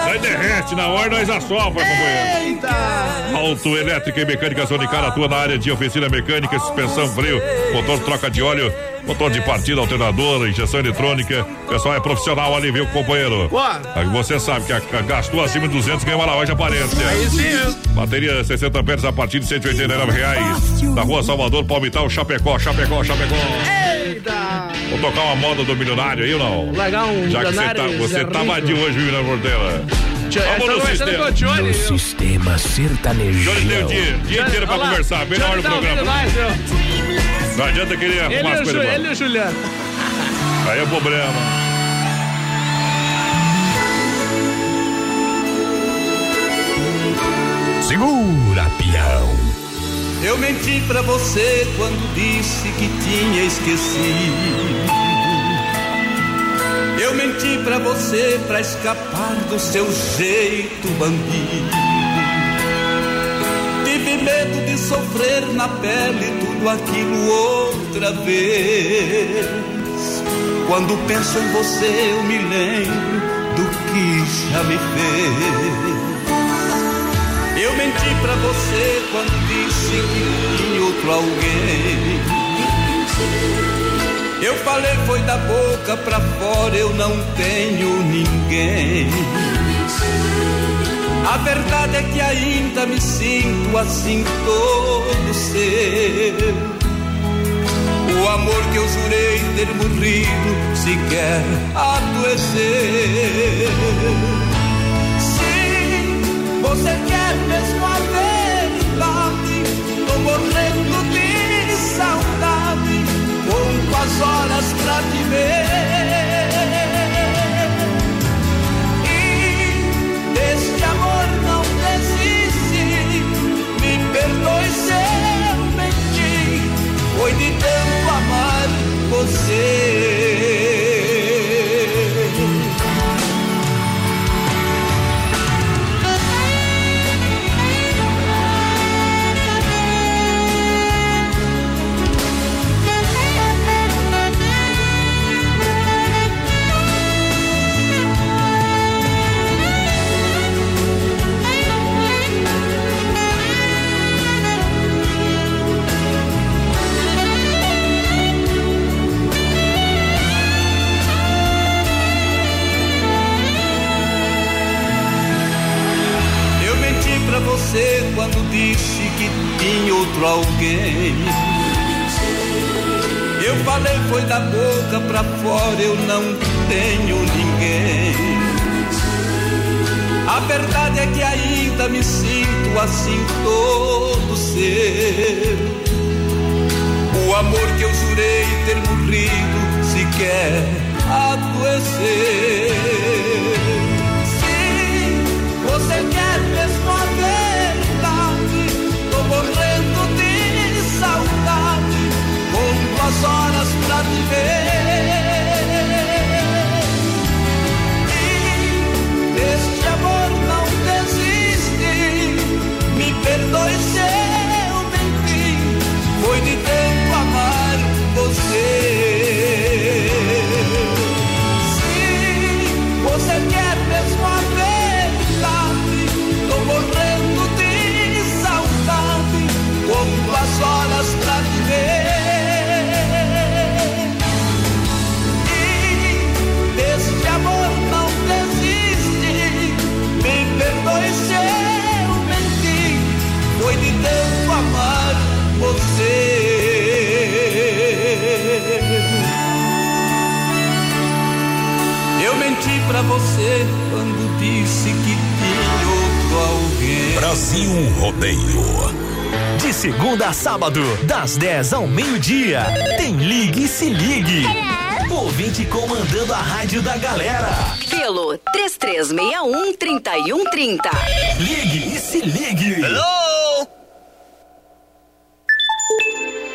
Nós derrete, na hora nós assopra, companheiro. Eita! Autoelétrica e mecânica Sonicar atua na área de oficina mecânica, suspensão, freio, motor, troca de óleo motor de partida, alternador, injeção eletrônica. O pessoal é profissional ali, viu, companheiro? Aí você sabe que a, a gastou acima de 200 ganha uma lavagem aparente. Aí sim. Bateria 60 amperes a partir de 189 reais. Na rua Salvador, Palmital, Chapecó, Chapecó, Chapecó. Eita! Vou tocar uma moda do milionário aí ou não? Legal, um Já que você tá, você tava de hoje, viu, na porteira. Vamos no sistema. Johnny, no sistema sertanejo. Johnny tem o dia, dia inteiro pra conversar, bem na hora do tá programa. Mais, não adianta querer arrumar as coisas. Ele e o Juliano. Aí é problema. Segura, peão. Eu menti pra você quando disse que tinha esquecido. Eu menti pra você pra escapar do seu jeito bandido. Tive medo de sofrer na pele tudo aquilo outra vez. Quando penso em você, eu me lembro do que já me fez. Eu menti pra você quando disse outro alguém. Eu falei foi da boca pra fora, eu não tenho ninguém. A verdade é que ainda me sinto assim todo seu. O amor que eu jurei ter morrido sequer adoeceu. Sim, você quer mesmo a verdade? Morrendo de saudade, conto as horas pra te ver. Este amor não desiste. Me perdoe se eu menti. Foi de tanto amar você. Outro alguém. Eu falei foi da boca pra fora, eu não tenho ninguém. A verdade é que ainda me sinto assim todo seu. O amor que eu jurei ter morrido sequer adoecer. Sim, você sábado, das 10 ao meio-dia, tem Ligue e Se Ligue. Ouvinte comandando a rádio da galera. Pelo 3361 3130. Ligue e Se Ligue.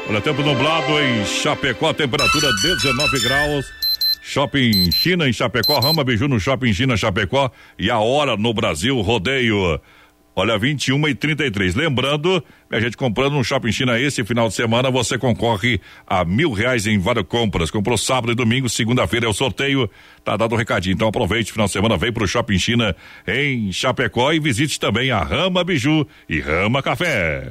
Olha, tempo nublado em Chapecó, temperatura 19 graus. Shopping China em Chapecó, Rama Biju no Shopping China Chapecó e a hora no Brasil Rodeio. Olha, 21 e 33. Lembrando, a gente comprando no Shopping China esse final de semana, você concorre a mil reais em várias compras. Comprou sábado e domingo, segunda-feira é o sorteio. Tá dado o um recadinho. Então aproveite, final de semana, vem pro Shopping China em Chapecó e visite também a Rama Biju e Rama Café.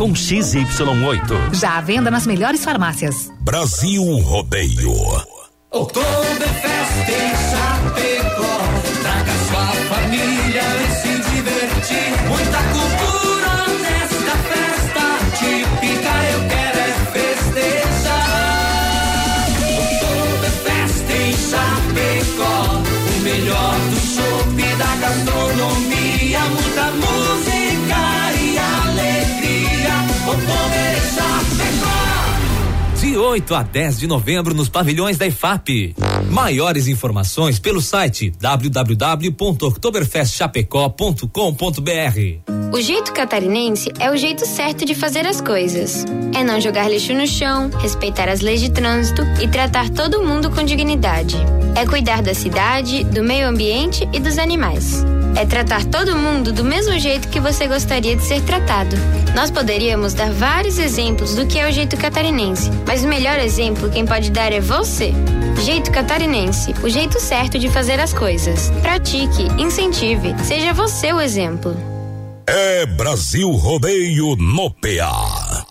com XY8. Já à venda nas melhores farmácias. Brasil Rodeio. Oktoberfest 8 a 10 de novembro nos pavilhões da IFAP. Maiores informações pelo site www.oktoberfestchapecó.com.br. O jeito catarinense é o jeito certo de fazer as coisas. É não jogar lixo no chão, respeitar as leis de trânsito e tratar todo mundo com dignidade. É cuidar da cidade, do meio ambiente e dos animais. É tratar todo mundo do mesmo jeito que você gostaria de ser tratado. Nós poderíamos dar vários exemplos do que é o jeito catarinense, mas o melhor exemplo quem pode dar é você. Jeito catarinense, o jeito certo de fazer as coisas. Pratique, incentive, seja você o exemplo. É Brasil Rodeio no PA.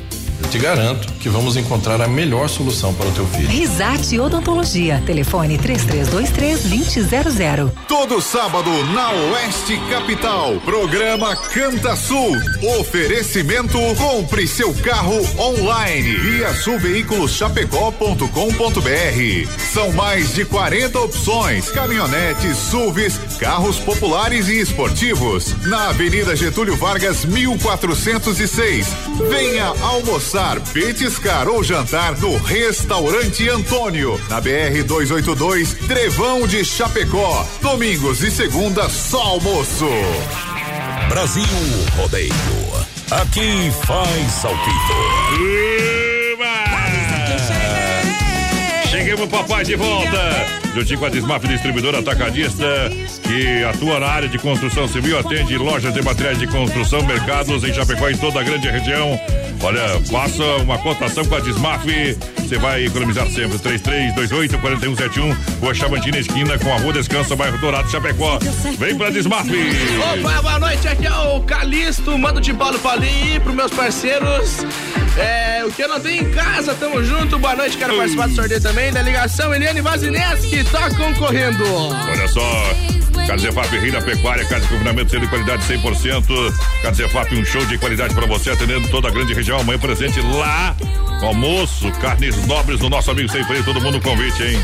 Eu te garanto que vamos encontrar a melhor solução para o teu filho. Risate Odontologia. Telefone 3323-2000. Todo sábado na Oeste Capital. Programa Canta Sul. Oferecimento Compre seu carro online. Via sulveiculoschapecó.com.br. São mais de 40 opções: caminhonetes, SUVs, carros populares e esportivos. Na Avenida Getúlio Vargas, 1406. Venha almoçar, petiscar ou jantar no Restaurante Antônio. Na BR 282, Trevão de Chapecó. Domingos e segunda só almoço. Brasil Rodeio. Aqui faz saltito. Cheguemos, papai, de volta. Juntinho com a Desmaf Distribuidora Atacadista, que atua na área de construção civil, atende lojas de materiais de construção, mercados em Chapecó e toda a grande região. Olha, faça uma cotação com a Desmaf, você vai economizar sempre. 3328-4171, Rua Chavantina, esquina com a Rua Descanso, bairro Dourado, Chapecó. Vem pra Desmaf. Opa, boa noite, aqui é o Calixto, mando de Paulo Paulinho e pros meus parceiros. É, o que eu não tenho em casa, tamo junto, boa noite, quero participar do sorteio também. Da ligação Eliane Vazineski, tá concorrendo. Olha só, Casefap Rio da Pecuária, casa de confinamento de qualidade 100%. Casefap, um show de qualidade para você, atendendo toda a grande região. Amanhã presente lá, almoço, carnes nobres do nosso amigo Sem Freio, todo mundo convite, hein?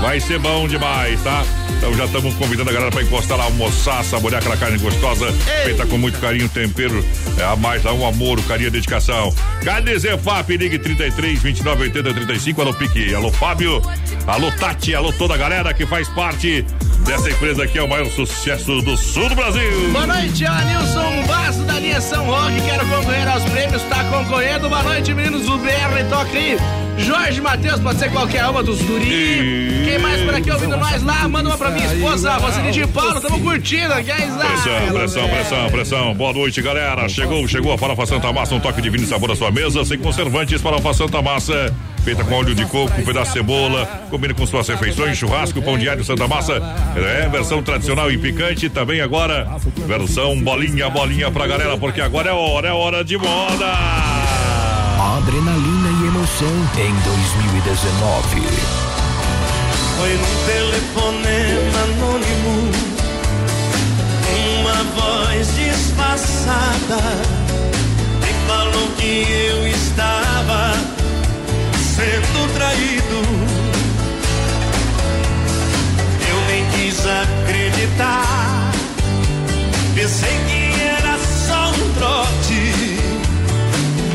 Vai ser bom demais, tá? Então já estamos convidando a galera para encostar lá, almoçar, saborear aquela carne gostosa, feita com muito carinho, tempero, é, a mais lá, um amor, um carinho, dedicação. Carne Zefap, ligue 33 29 80 35, alô Pique, alô Fábio, alô Tati, alô toda a galera que faz parte dessa empresa que é o maior sucesso do sul do Brasil. Boa noite, Anilson Basso da linha São Roque. Quero concorrer aos prêmios, tá concorrendo. Boa noite, meninos do BR Toca aí. Jorge Matheus, pode ser qualquer uma dos guri. Quem mais por aqui ouvindo nós lá? Manda uma pra minha esposa, Roseli de Paulo. Tamo curtindo, guys. Pressão, pressão, pressão, pressão. Boa noite, galera. Chegou, chegou a farofa Santa Massa, um toque de vinho e sabor à sua mesa, sem conservantes, farofa Santa Massa. Feita com óleo de coco, um pedaço de cebola, combina com suas refeições, churrasco, pão de alho Santa Massa. É, versão tradicional e picante, também agora, versão bolinha, bolinha pra galera, porque agora é hora, é hora de moda. Adrenalina e emoção em 2019. Foi num telefonema anônimo Uma voz disfarçada Me falou que eu estava Sendo traído. Eu nem quis acreditar. Pensei que era só um trote.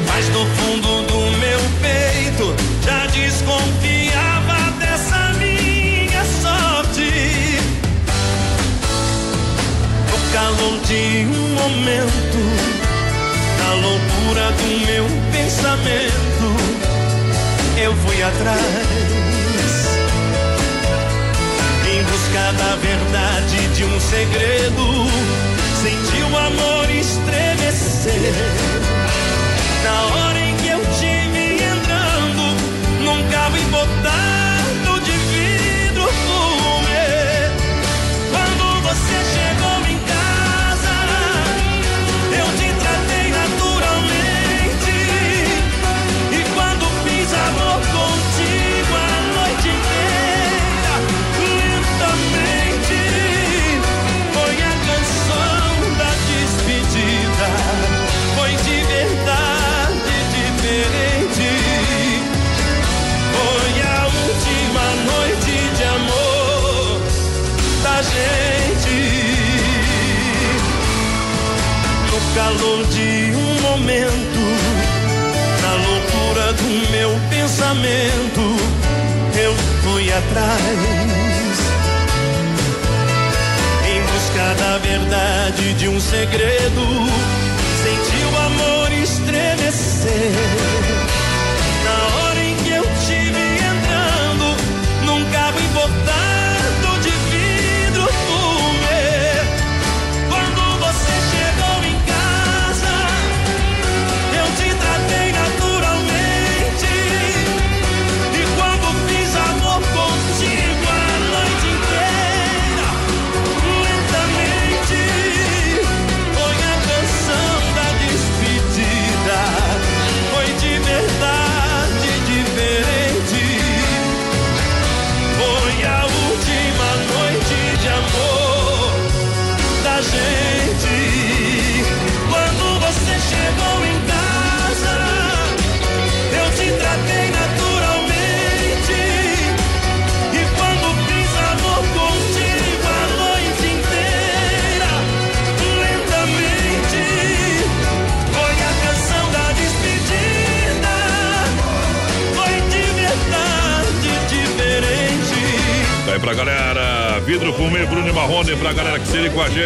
Mas no fundo do meu peito Já desconfiava dessa minha sorte. No calor de um momento Na loucura do meu pensamento Eu fui atrás Em busca da verdade de um segredo. Senti o amor estremecer. Na hora em que eu te vi entrando num carro empotado calor de um momento, na loucura do meu pensamento, eu fui atrás. Em busca da verdade de um segredo, senti o amor estremecer.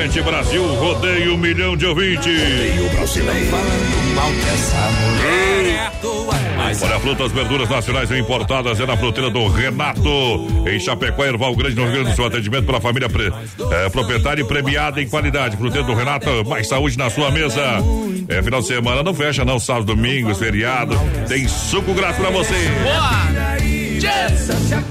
Gente. Brasil, rodeio um milhão de ouvintes. Rodeio brasileiro. Olha, frutas, verduras nacionais e importadas é na fruteira do Renato. Em Chapecó, Erval Grande, no Rio Grande do Sul. Atendimento para a família pre, é, proprietária e premiada em qualidade. Fruteira do Renato, mais saúde na sua mesa. É, final de semana não fecha, não. Sábado, domingos, feriado. Tem suco grátis pra você. Boa!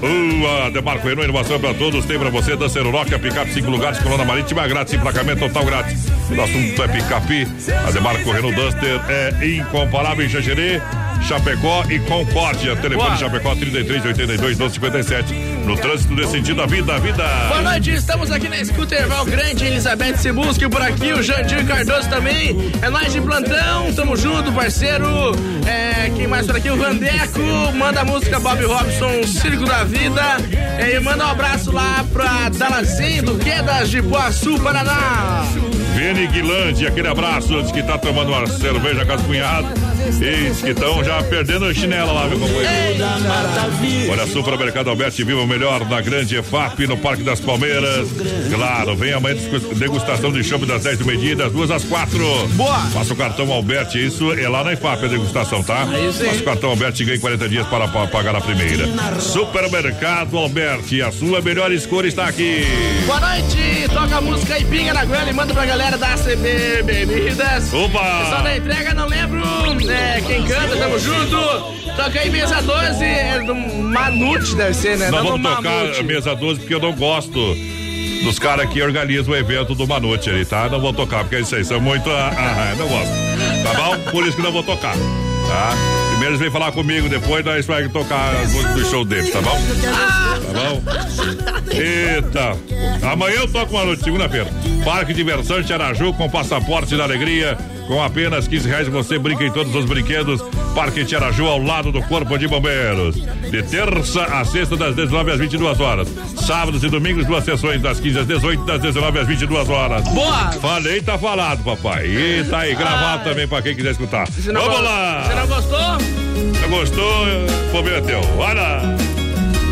Uh, a Demarco Renault, inovação pra todos. Tem pra você, Dancer Rock, picape 5 lugares, coluna marítima grátis, emplacamento total grátis. O assunto é picape. A Demarco Renault Duster é incomparável em Xanxerê. Chapecó e Concórdia. Telefone Boa. Chapecó 33 82 1257. No trânsito desse sentido, a vida, a vida. Boa noite, estamos aqui na Scooter Val Grande, Elizabeth Sebusque por aqui, o Jandir Cardoso também. É nós de plantão, tamo junto, parceiro. É, quem mais por aqui? O Vandeco. Manda a música Bob Robson, Circo da Vida. É, e manda um abraço lá pra Dalazinho do Quedas de Poaçu, Paraná. Vene Guilande, aquele abraço antes que tá tomando uma cerveja com as cunhadas. E que estão já perdendo a chinela lá, meu companheiro. Olha, Supermercado Alberti, viva o melhor na grande EFAP, no Parque das Palmeiras. Claro, vem amanhã degustação de chopp das 10 do meio-dia, das duas às quatro. Boa! Faça o cartão Alberti, isso é lá na EFAP a degustação, tá? É. Faça o cartão Alberti e ganhe 40 dias para, para pagar a primeira. Supermercado Alberti, a sua melhor escolha está aqui. Boa noite, toca a música e pinga na goela e manda pra galera da CB Bebidas. Opa! Pessoal da entrega, não lembro é, quem canta, tamo junto. Aí mesa 12, é do Manute, deve ser, né? Nós vamos tocar Mamute. mesa 12 porque eu não gosto dos caras que organizam o evento do Manute ali, tá? Não vou tocar, porque isso aí são muito. Ah, ah, não gosto. Tá bom? Por isso que não vou tocar, tá? Eles vêm falar comigo, depois nós vamos tocar as músicas do show deles, tá bom? Tá bom? Eita! Amanhã eu toco uma noite, segunda-feira. Parque Diversão Araju com passaporte da alegria. Com apenas 15 reais você brinca em todos os brinquedos. Parque Tiaraju ao lado do Corpo de Bombeiros. De terça a sexta, das 19 às 22 horas. Sábados e domingos, duas sessões, das 15 às 18, das 19 às 22 horas. Boa! Falei, tá falado, papai. E tá aí, gravado Ai. também pra quem quiser escutar. Vamos lá! Você não gostou? Você gostou? Problema é teu. Olha!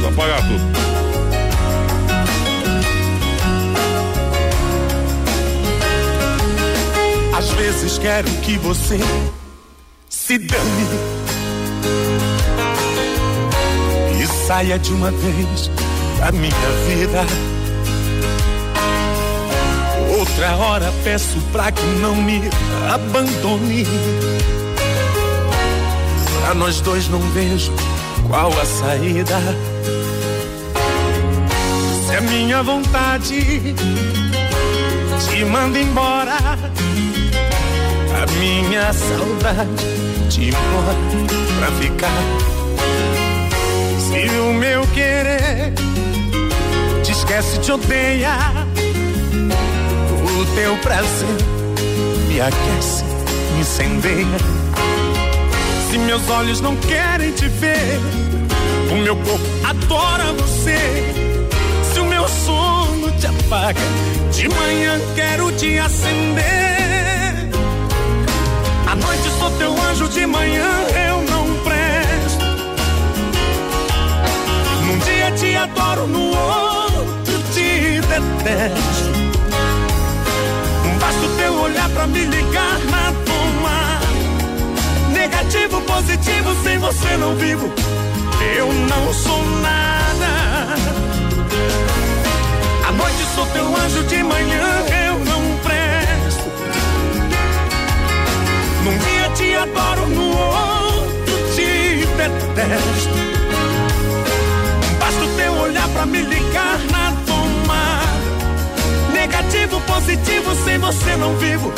Só pagar tudo. Vezes quero que você se dane e saia de uma vez da minha vida. Outra hora peço pra que não me abandone. Pra nós dois não vejo qual a saída. Se é minha vontade te manda embora a minha saudade te mora pra ficar. Se o meu querer te esquece, te odeia, o teu prazer me aquece, me incendeia. Se meus olhos não querem te ver, o meu corpo adora você. Se o meu sono te apaga, de manhã quero te acender sou teu anjo de manhã, eu não presto. Num dia te adoro, no outro te detesto. Basta o teu olhar pra me ligar na tomada. Negativo, positivo, sem você não vivo. Eu não sou nada. À noite sou teu anjo de manhã. Adoro, no outro te detesto. Basta o teu olhar pra me ligar na tomada. Negativo, positivo, sem você não vivo.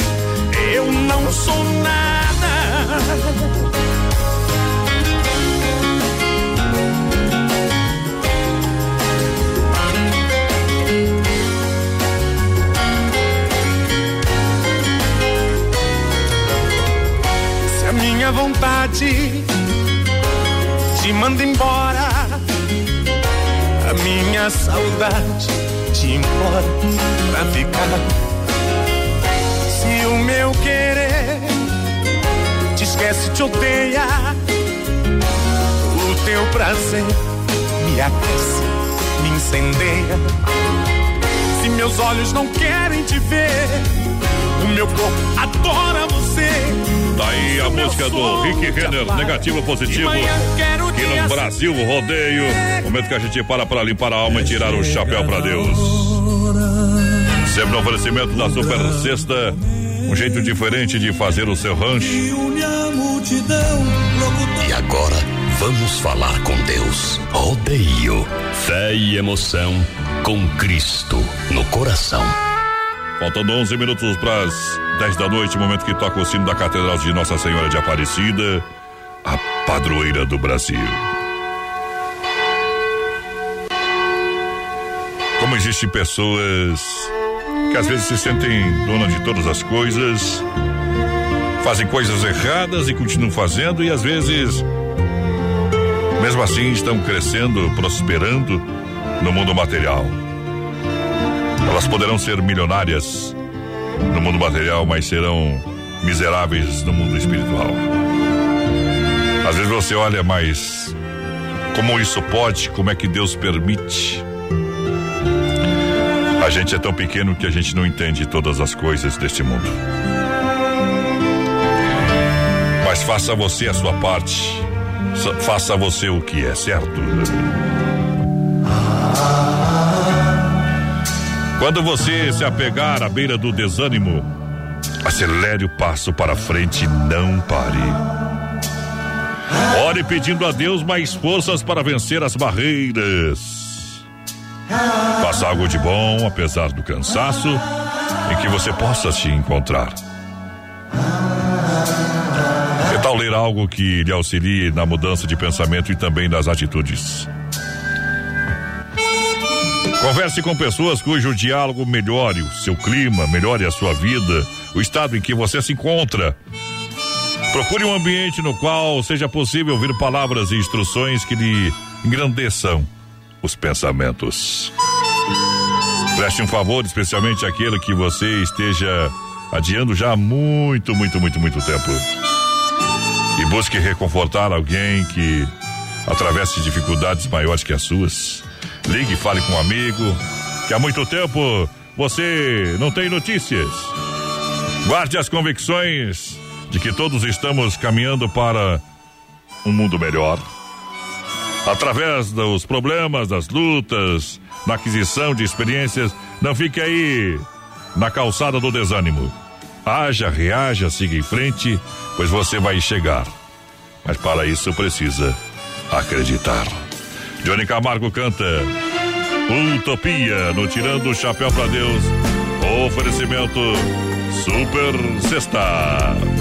Eu não sou nada. Minha vontade te manda embora, a minha saudade te implora pra ficar. Se o meu querer te esquece, te odeia, o teu prazer me aquece, me incendeia. Se meus olhos não querem te ver, o meu corpo adora você. Tá aí a música do Rick Renner, negativo positivo. Aqui no Brasil Rodeio. Momento que a gente para para limpar a alma e tirar o chapéu para Deus. Sempre no oferecimento da Super Sexta. Um jeito diferente de fazer o seu rancho. E agora, vamos falar com Deus. Rodeio. Fé e emoção com Cristo no coração. Faltando 11 minutos para as 10 da noite, momento que toca o sino da Catedral de Nossa Senhora de Aparecida, a padroeira do Brasil. Como existem pessoas que às vezes se sentem dona de todas as coisas, fazem coisas erradas e continuam fazendo, e às vezes, mesmo assim, estão crescendo, prosperando no mundo material. Elas poderão ser milionárias no mundo material, mas serão miseráveis no mundo espiritual. Às vezes você olha, mas como isso pode? Como é que Deus permite? A gente é tão pequeno que a gente não entende todas as coisas deste mundo. Mas faça você a sua parte. Faça você o que é certo. Quando você se apegar à beira do desânimo, acelere o passo para frente e não pare. Ore pedindo a Deus mais forças para vencer as barreiras. Faça algo de bom, apesar do cansaço, em que você possa se encontrar. Que tal ler algo que lhe auxilie na mudança de pensamento e também das atitudes? Converse com pessoas cujo diálogo melhore o seu clima, melhore a sua vida, o estado em que você se encontra. Procure um ambiente no qual seja possível ouvir palavras e instruções que lhe engrandeçam os pensamentos. Preste um favor, especialmente aquele que você esteja adiando já há muito, muito, muito, muito tempo. E busque reconfortar alguém que atravesse dificuldades maiores que as suas. Ligue fale com um amigo que há muito tempo você não tem notícias. Guarde as convicções de que todos estamos caminhando para um mundo melhor. Através dos problemas, das lutas, na aquisição de experiências, não fique aí na calçada do desânimo. Haja, reaja, siga em frente, pois você vai chegar. Mas para isso precisa acreditar. Johnny Camargo canta Utopia no Tirando o Chapéu para Deus. Oferecimento Super Sexta.